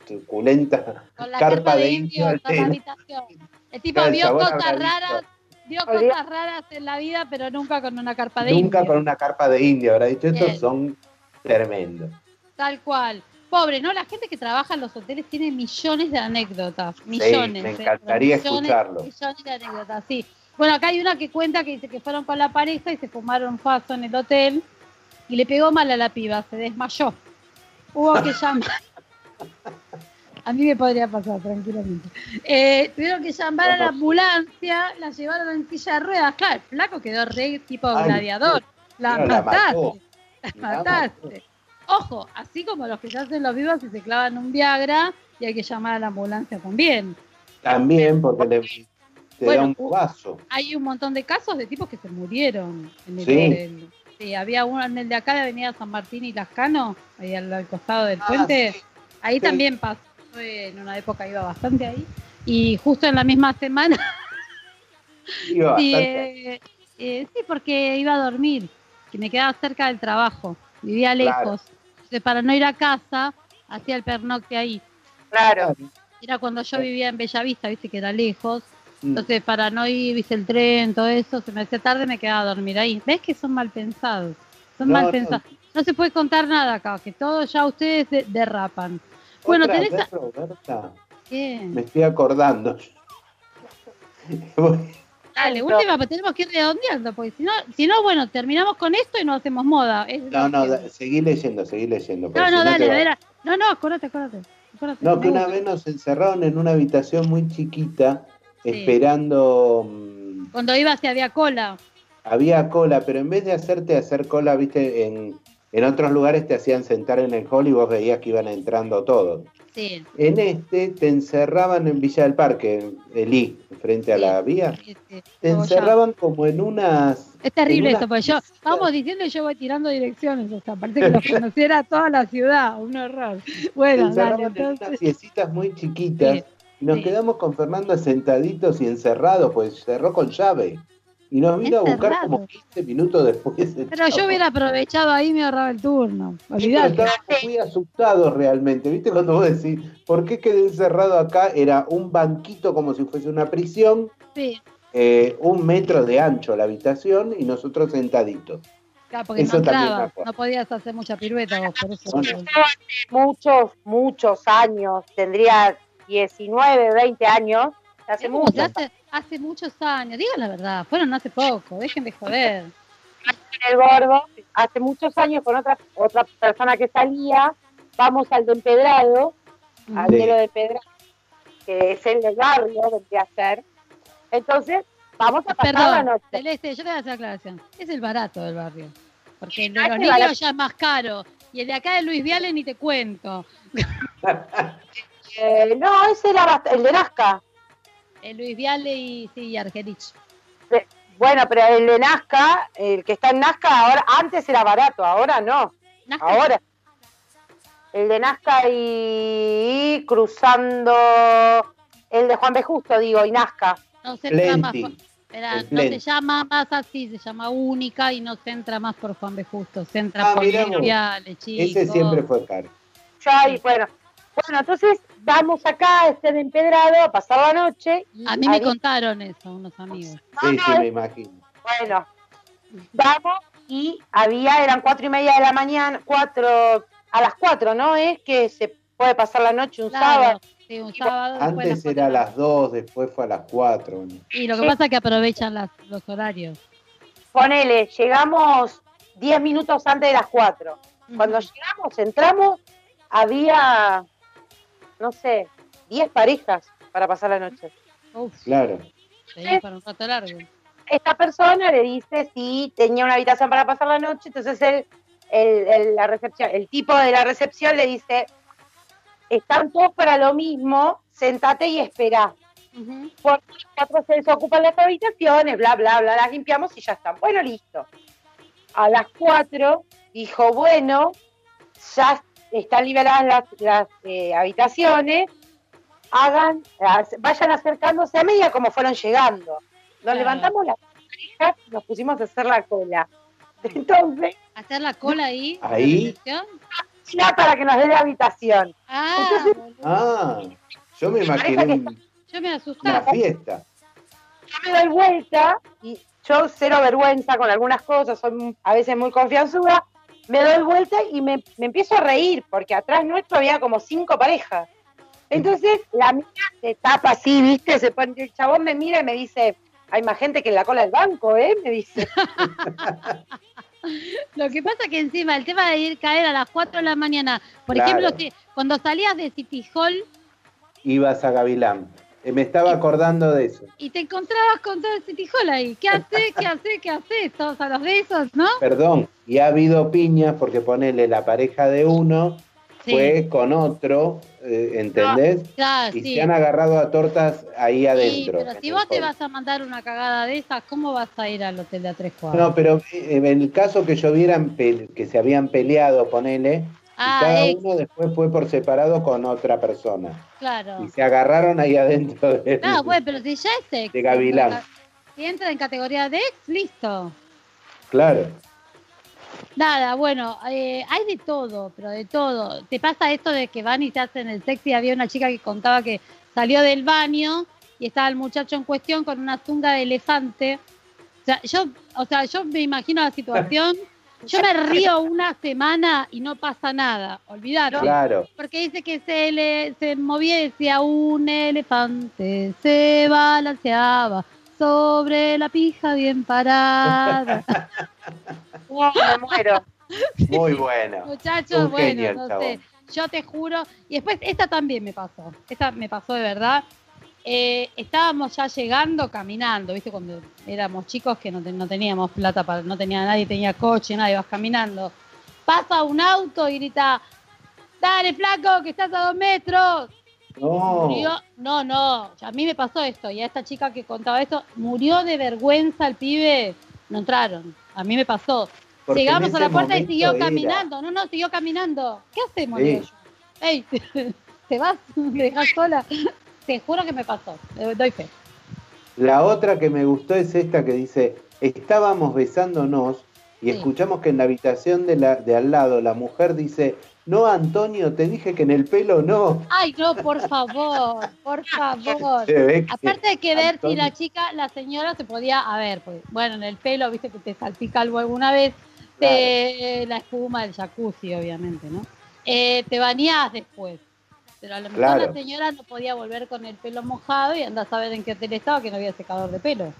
suculenta Con la carpa de indio al la telo. habitación. El tipo vio cosas raras, vio Olvidé. cosas raras en la vida, pero nunca con una carpa de Nunca indio. con una carpa de indio, habrá dicho, estos Bien. son tremendos. Tal cual. Pobre, ¿no? La gente que trabaja en los hoteles tiene millones de anécdotas. Millones. me ¿eh? encantaría Millones, escucharlo. Millones de anécdotas, sí. Bueno, acá hay una que cuenta que dice que fueron con la pareja y se fumaron faso en el hotel y le pegó mal a la piba, se desmayó. Hubo que llamar. A mí me podría pasar tranquilamente. Eh, tuvieron que llamar a la ambulancia, la llevaron en silla de ruedas. Claro, el flaco quedó re tipo Ay, gladiador. La mataste. mató. La mataste. Ojo, así como los que ya hacen los vivos y se clavan un Viagra, y hay que llamar a la ambulancia también. También porque le, te Bueno, da un vaso. Hay un montón de casos de tipos que se murieron en el Sí. había uno en el de acá de Avenida San Martín y Lascano, ahí al, al costado del Ah, puente. sí. Ahí Sí. también pasó, en una época iba bastante ahí. Y justo en la misma semana, Iba sí, eh, eh, sí, porque iba a dormir, que me quedaba cerca del trabajo, vivía Claro. Lejos. Entonces, para no ir a casa, hacía el pernocte ahí. Claro. Era cuando yo vivía en Bellavista, viste que era lejos. Mm. Entonces, para no ir, viste el tren, todo eso, se me hacía tarde, me quedaba a dormir ahí. ¿Ves que son mal pensados? Son No, mal no. pensados. No se puede contar nada acá, que todos ya ustedes de- derrapan. Bueno, tenés... vez, a- Roberta, ¿Qué? me estoy acordando. Voy- Dale, última, pero tenemos que ir redondeando, porque si no, si no, bueno, terminamos con esto y no hacemos moda. Es No, no, da- seguí leyendo, seguí leyendo. no, si no, dale, era- No, no, acuérdate, acuérdate. acuérdate, No, que una gusta. vez nos encerraron en una habitación muy chiquita, Sí. esperando. mm, Cuando iba si había cola. había cola, pero en vez de hacerte hacer cola, viste, en, en otros lugares te hacían sentar en el hall y vos veías que iban entrando todos. Sí. En este te encerraban en Villa del Parque, el I, frente a Sí. la vía. sí, sí. Te Como ya. encerraban como en unas. Es terrible esto, porque yo vamos diciendo y yo voy tirando direcciones, sea, parece que los conociera toda la ciudad, un horror. Te Bueno, dale, encerraban en unas piecitas muy chiquitas nos sí. quedamos con Fernando sentaditos y encerrados, pues cerró con llave. Y nos vino a buscar como 15 minutos después. el Pero yo hubiera aprovechado ahí y me ahorraba el turno. Olvidate. estábamos muy asustados realmente. ¿Viste cuando vos decís, ¿por qué quedé encerrado acá? Era un banquito como si fuese una prisión, Sí, eh, un metro de ancho la habitación y nosotros sentaditos. claro, porque Eso no entraba. No podías hacer mucha pirueta vos, por eso. Bueno. Muchos, muchos años, tendría 19, 20 años, hace ¿Cómo mucho. se hace? Hace muchos años, digan la verdad, fueron hace poco, dejen de joder. el gordo, hace muchos años con otra otra persona que salía, vamos al de Empedrado, al Sí. hielo de Empedrado, que es el del barrio, vendría a ser. Entonces, vamos a pasar la Perdón, noche. Celeste, yo te voy a hacer aclaración. Es el barato del barrio. Porque el de Ah, los niños barato. ya es más caro. Y el de acá de Luis Viale ni te cuento. Eh, no, ese era el de Nazca. El Luis Viale y sí, Argerich. Bueno, pero el de Nazca, el que está en Nazca, ahora antes era barato, ahora no. Nazca- Ahora. El de Nazca y cruzando el de Juan B. Justo, digo, y Nazca. No se entra más. No se llama más así, se llama única y no se entra más por Juan B. Justo. Se entra Ah, por. Viale, chicos. Ese siempre fue caro. Ya, y bueno. Bueno, entonces vamos acá a este de empedrado a pasar la noche. y A mí me ahí- contaron eso, unos amigos. Sí, no, sí, es- me imagino. Bueno, vamos y había, eran cuatro y media de la mañana, cuatro, a las cuatro, ¿no? Es que se puede pasar la noche un Claro, sábado. sí, un sábado. después de Antes era a cuatro. las 2, después fue a las 4. bueno. Y lo que pasa es que aprovechan las- los horarios. Ponele, llegamos diez minutos antes de las cuatro. Cuando llegamos, entramos, había, no sé, diez parejas para pasar la noche. Uf, Claro. para un rato largo. Esta persona le dice si tenía una habitación para pasar la noche, entonces él, el, el- la recepción, el tipo de la recepción le dice, están todos para lo mismo, sentate y espera. Ujú. Porque nosotros se desocupan las habitaciones, bla, bla, bla, las limpiamos y ya están. Bueno, listo. A las cuatro dijo, bueno, ya están liberadas las, las, eh, habitaciones, hagan, vayan acercándose a medida como fueron llegando. Nos Claro. levantamos las parejas y nos pusimos a hacer la cola. Entonces, Hacer la cola ahí. Ahí. ya para que nos dé la habitación. Ah, Entonces-. Ah, yo me imaginé yo me una asustaba. fiesta. yo me doy vuelta y yo cero vergüenza con algunas cosas, soy a veces muy confianzuda, me doy vuelta y me, me empiezo a reír porque atrás nuestro había como cinco parejas. Entonces la mía se tapa así, ¿viste? Se pone, el chabón me mira y me dice, hay más gente que en la cola del banco, ¿eh? Me dice. Lo que pasa que encima el tema de ir caer a las 4 de la mañana, por Claro. ejemplo, si- cuando salías de City Hall Ibas a Gavilán. Eh, me estaba acordando de eso. y te encontrabas con todo City Hall ahí, ¿qué haces? ¿Qué haces? ¿Qué haces? Todos a los besos, ¿no? Perdón, y ha habido piñas porque ponele la pareja de uno Sí, fue con otro, eh, ¿entendés? claro, y sí. se han agarrado a tortas ahí Sí, adentro. pero si vos te vas a mandar una cagada de esas, ¿cómo vas a ir al hotel de a tres cuadras? No, pero eh, en el caso que yo vieran que se habían peleado, ponele, ah, y cada ex, uno después fue por separado con otra persona. claro. Y se agarraron ahí adentro de No, bueno, pero si ya es ex. De Gavilán. Si entra en categoría de ex, listo. Claro. Nada, bueno, eh, hay de todo, pero de todo. Te pasa esto de que van y se hacen el sexy. Había una chica que contaba que salió del baño y estaba el muchacho en cuestión con una zunga de elefante. O sea, yo, o sea, yo me imagino la situación. Yo me río una semana y no pasa nada. Olvídate. Claro. Porque dice que se le se movía y decía un elefante se balanceaba sobre la pija bien parada. No, me muero. Muy bueno. Muchachos, Un bueno, no sé. Yo te juro. Y después, esta también me pasó. Esta me pasó de verdad. Eh, estábamos ya llegando caminando, ¿viste? Cuando éramos chicos que no, te- no teníamos plata, para, no tenía nadie, tenía coche, nadie, vas caminando. Pasa un auto y grita: Dale, flaco, que estás a dos metros. No. Murió, no, no, a mí me pasó esto y a esta chica que contaba esto, murió de vergüenza el pibe, no entraron, a mí me pasó. Porque Llegamos a la puerta y siguió era- caminando, no, no, siguió caminando. ¿Qué hacemos? Sí. Ey, ¿te vas? ¿Me dejas sola? Te juro que me pasó, eh, doy fe. La otra que me gustó es esta que dice, estábamos besándonos y Sí. escuchamos que en la habitación de, la, de al lado la mujer dice, no Antonio, te dije que en el pelo no. Ay, no, por favor, por favor. Aparte hay que ver si la chica, la señora se podía, a ver, pues, bueno, en el pelo, viste que te salpica algo alguna vez, te- la espuma del jacuzzi, obviamente, ¿no? Eh, te bañás después. Pero a lo mejor Claro. la señora no podía volver con el pelo mojado y andás a ver en qué hotel estaba que no había secador de pelo.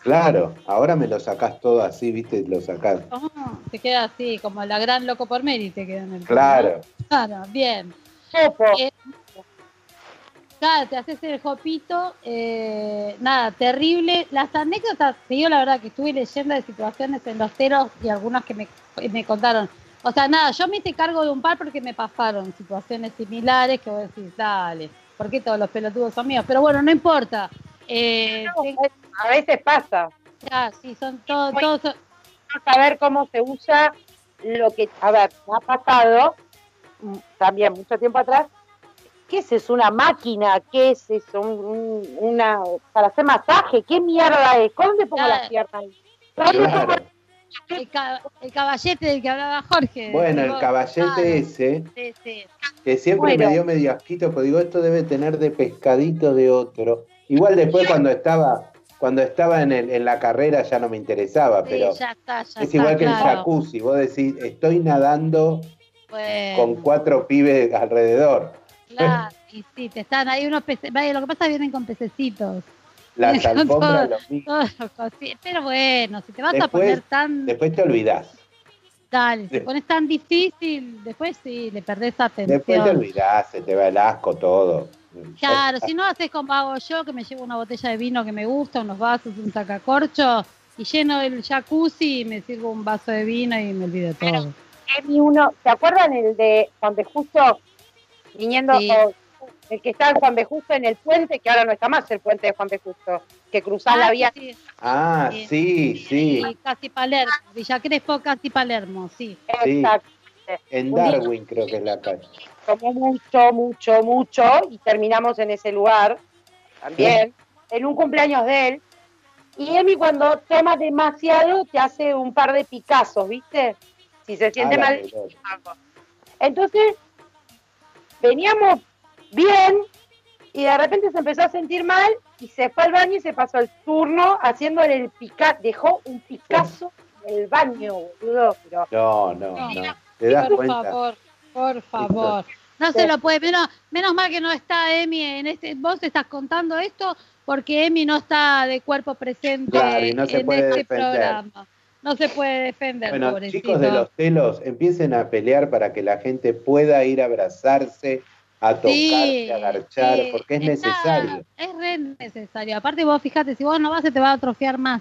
Claro, ahora me lo sacás todo así, viste, lo sacás. Ah, te queda así, como la gran loco por Mary te queda en el pelo, Claro. ¿no? Claro, bien. Eh, Claro, te haces el jopito, eh, nada, terrible. Las anécdotas, digo la verdad que estuve leyendo de situaciones en los teros y algunas que me, me contaron. O sea, nada, yo me hice cargo de un par porque me pasaron situaciones similares que vos decís, dale, ¿por qué todos los pelotudos son míos? Pero bueno, no importa. Eh, tengo- A veces pasa. ya, sí, son todos, todos son- saber cómo se usa lo que, a ver, me ha pasado mm, también mucho tiempo atrás. ¿Qué es eso? ¿Una máquina? ¿Qué es eso? Un- un- una, para hacer masaje. ¿Qué mierda es? ¿Dónde pongo Claro. las piernas? ¿Dónde Claro. pongo el, ca- el caballete del que hablaba Jorge. Bueno, el caballete ese, sí, sí. que siempre Bueno. me dio medio asquito, pues digo, esto debe tener de pescadito de otro. Igual después cuando estaba, cuando estaba en, el- en la carrera ya no me interesaba, Sí, pero ya está, ya es está, igual que el jacuzzi. Vos decís, estoy nadando Bueno, con cuatro pibes alrededor. Claro, y sí, te están ahí unos peces. Lo que pasa es que vienen con pececitos. Las alfombras, todo- los Pero bueno, si te vas a poner tan. Después te olvidás. Dale, si te pones tan difícil, después sí, le perdés atención. Después te olvidás, se te va el asco todo. Claro, si no haces como hago yo, que me llevo una botella de vino que me gusta, unos vasos, un sacacorcho, y lleno el jacuzzi y me sirvo un vaso de vino y me olvido todo. Emi uno, ¿se acuerdan el de Juan de Justo viniendo Sí. o- el que está en Juan Justo en el puente, que ahora no está más el puente de Juan Justo, que cruzás la Ah, vía sí, Ah, Sí. sí, sí. sí, casi Palermo, Villa Crespo, casi Palermo, sí. Sí. Exacto. En Darwin creo que es la calle. tomó mucho, mucho, mucho y terminamos en ese lugar también, en un cumpleaños de él. Y Emi cuando toma demasiado te hace un par de picazos, ¿viste? Si se siente Ah, la mal. Entonces, veníamos bien y de repente se empezó a sentir mal y se fue al baño y se pasó el turno haciéndole el pica, dejó un picazo en el baño, boludo, pero No, no, No. no. ¿Te das por cuenta? favor, por favor. No se lo puede, menos, menos mal que no está Emi en este, vos estás contando esto porque Emi no está de cuerpo presente Claro, y no se en puede este defender. programa. No se puede defender, Bueno, pobrecito. chicos de los telos, empiecen a pelear para que la gente pueda ir a abrazarse, a tocarse, a agarchar, sí, porque es necesario. Es re necesario. Aparte vos fíjate, si vos no vas se te va a atrofiar más.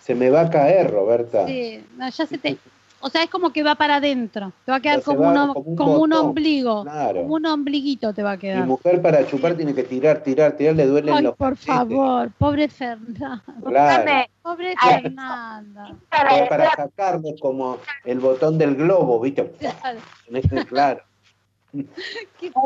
Se me va a caer, Roberta. Sí, no, ya se te... O sea, es como que va para adentro. Te va a quedar No, como, va uno- como un como un ombligo. claro. Como un ombliguito te va a Mi quedar. mujer para chupar tiene que tirar, tirar, tirar, le duelen Ay, los por favor, pobre Fernanda. Claro. Pobre Ay. Fernanda. para para sacarle como el botón del globo, ¿viste? Claro. ¿Qué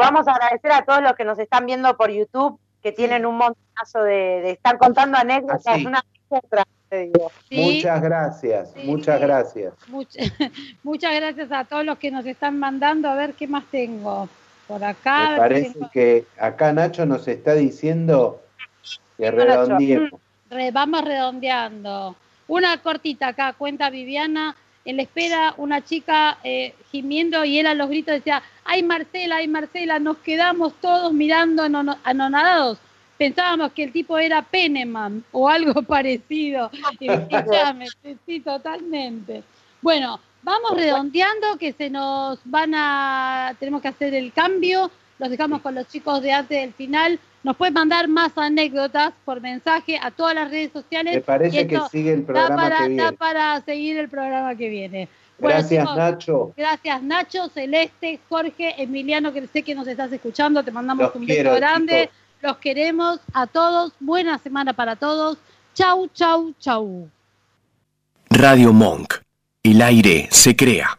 Vamos a agradecer a todos los que nos están viendo por YouTube, que tienen un montonazo de, de estar contando anécdotas, Ah, una otra, te digo. Sí, Muchas gracias, Sí. muchas gracias. much- muchas gracias a todos los que nos están mandando. A ver qué más tengo por acá. Me parece tengo. que acá Nacho nos está diciendo que redondeemos. Re- vamos redondeando. Una cortita acá, cuenta Viviana. En la espera, una chica eh, gimiendo y él a los gritos decía, ay Marcela, ay Marcela, nos quedamos todos mirando anonadados. Pensábamos que el tipo era Peneman o algo parecido. Y sí, totalmente. Bueno, vamos redondeando que se nos van a, tenemos que hacer el cambio. Los dejamos con los chicos de antes del final. Nos pueden mandar más anécdotas por mensaje a todas las redes sociales. Me parece que sigue el da programa para, que da viene. para seguir el programa que viene. Bueno, Gracias, chicos, Nacho. Gracias Nacho, Celeste, Jorge, Emiliano, que sé que nos estás escuchando. Te mandamos Los un quiero, beso grande. chicos. Los queremos a todos. Buena semana para todos. Chau, chau, chau. Radio Monk. El aire se crea.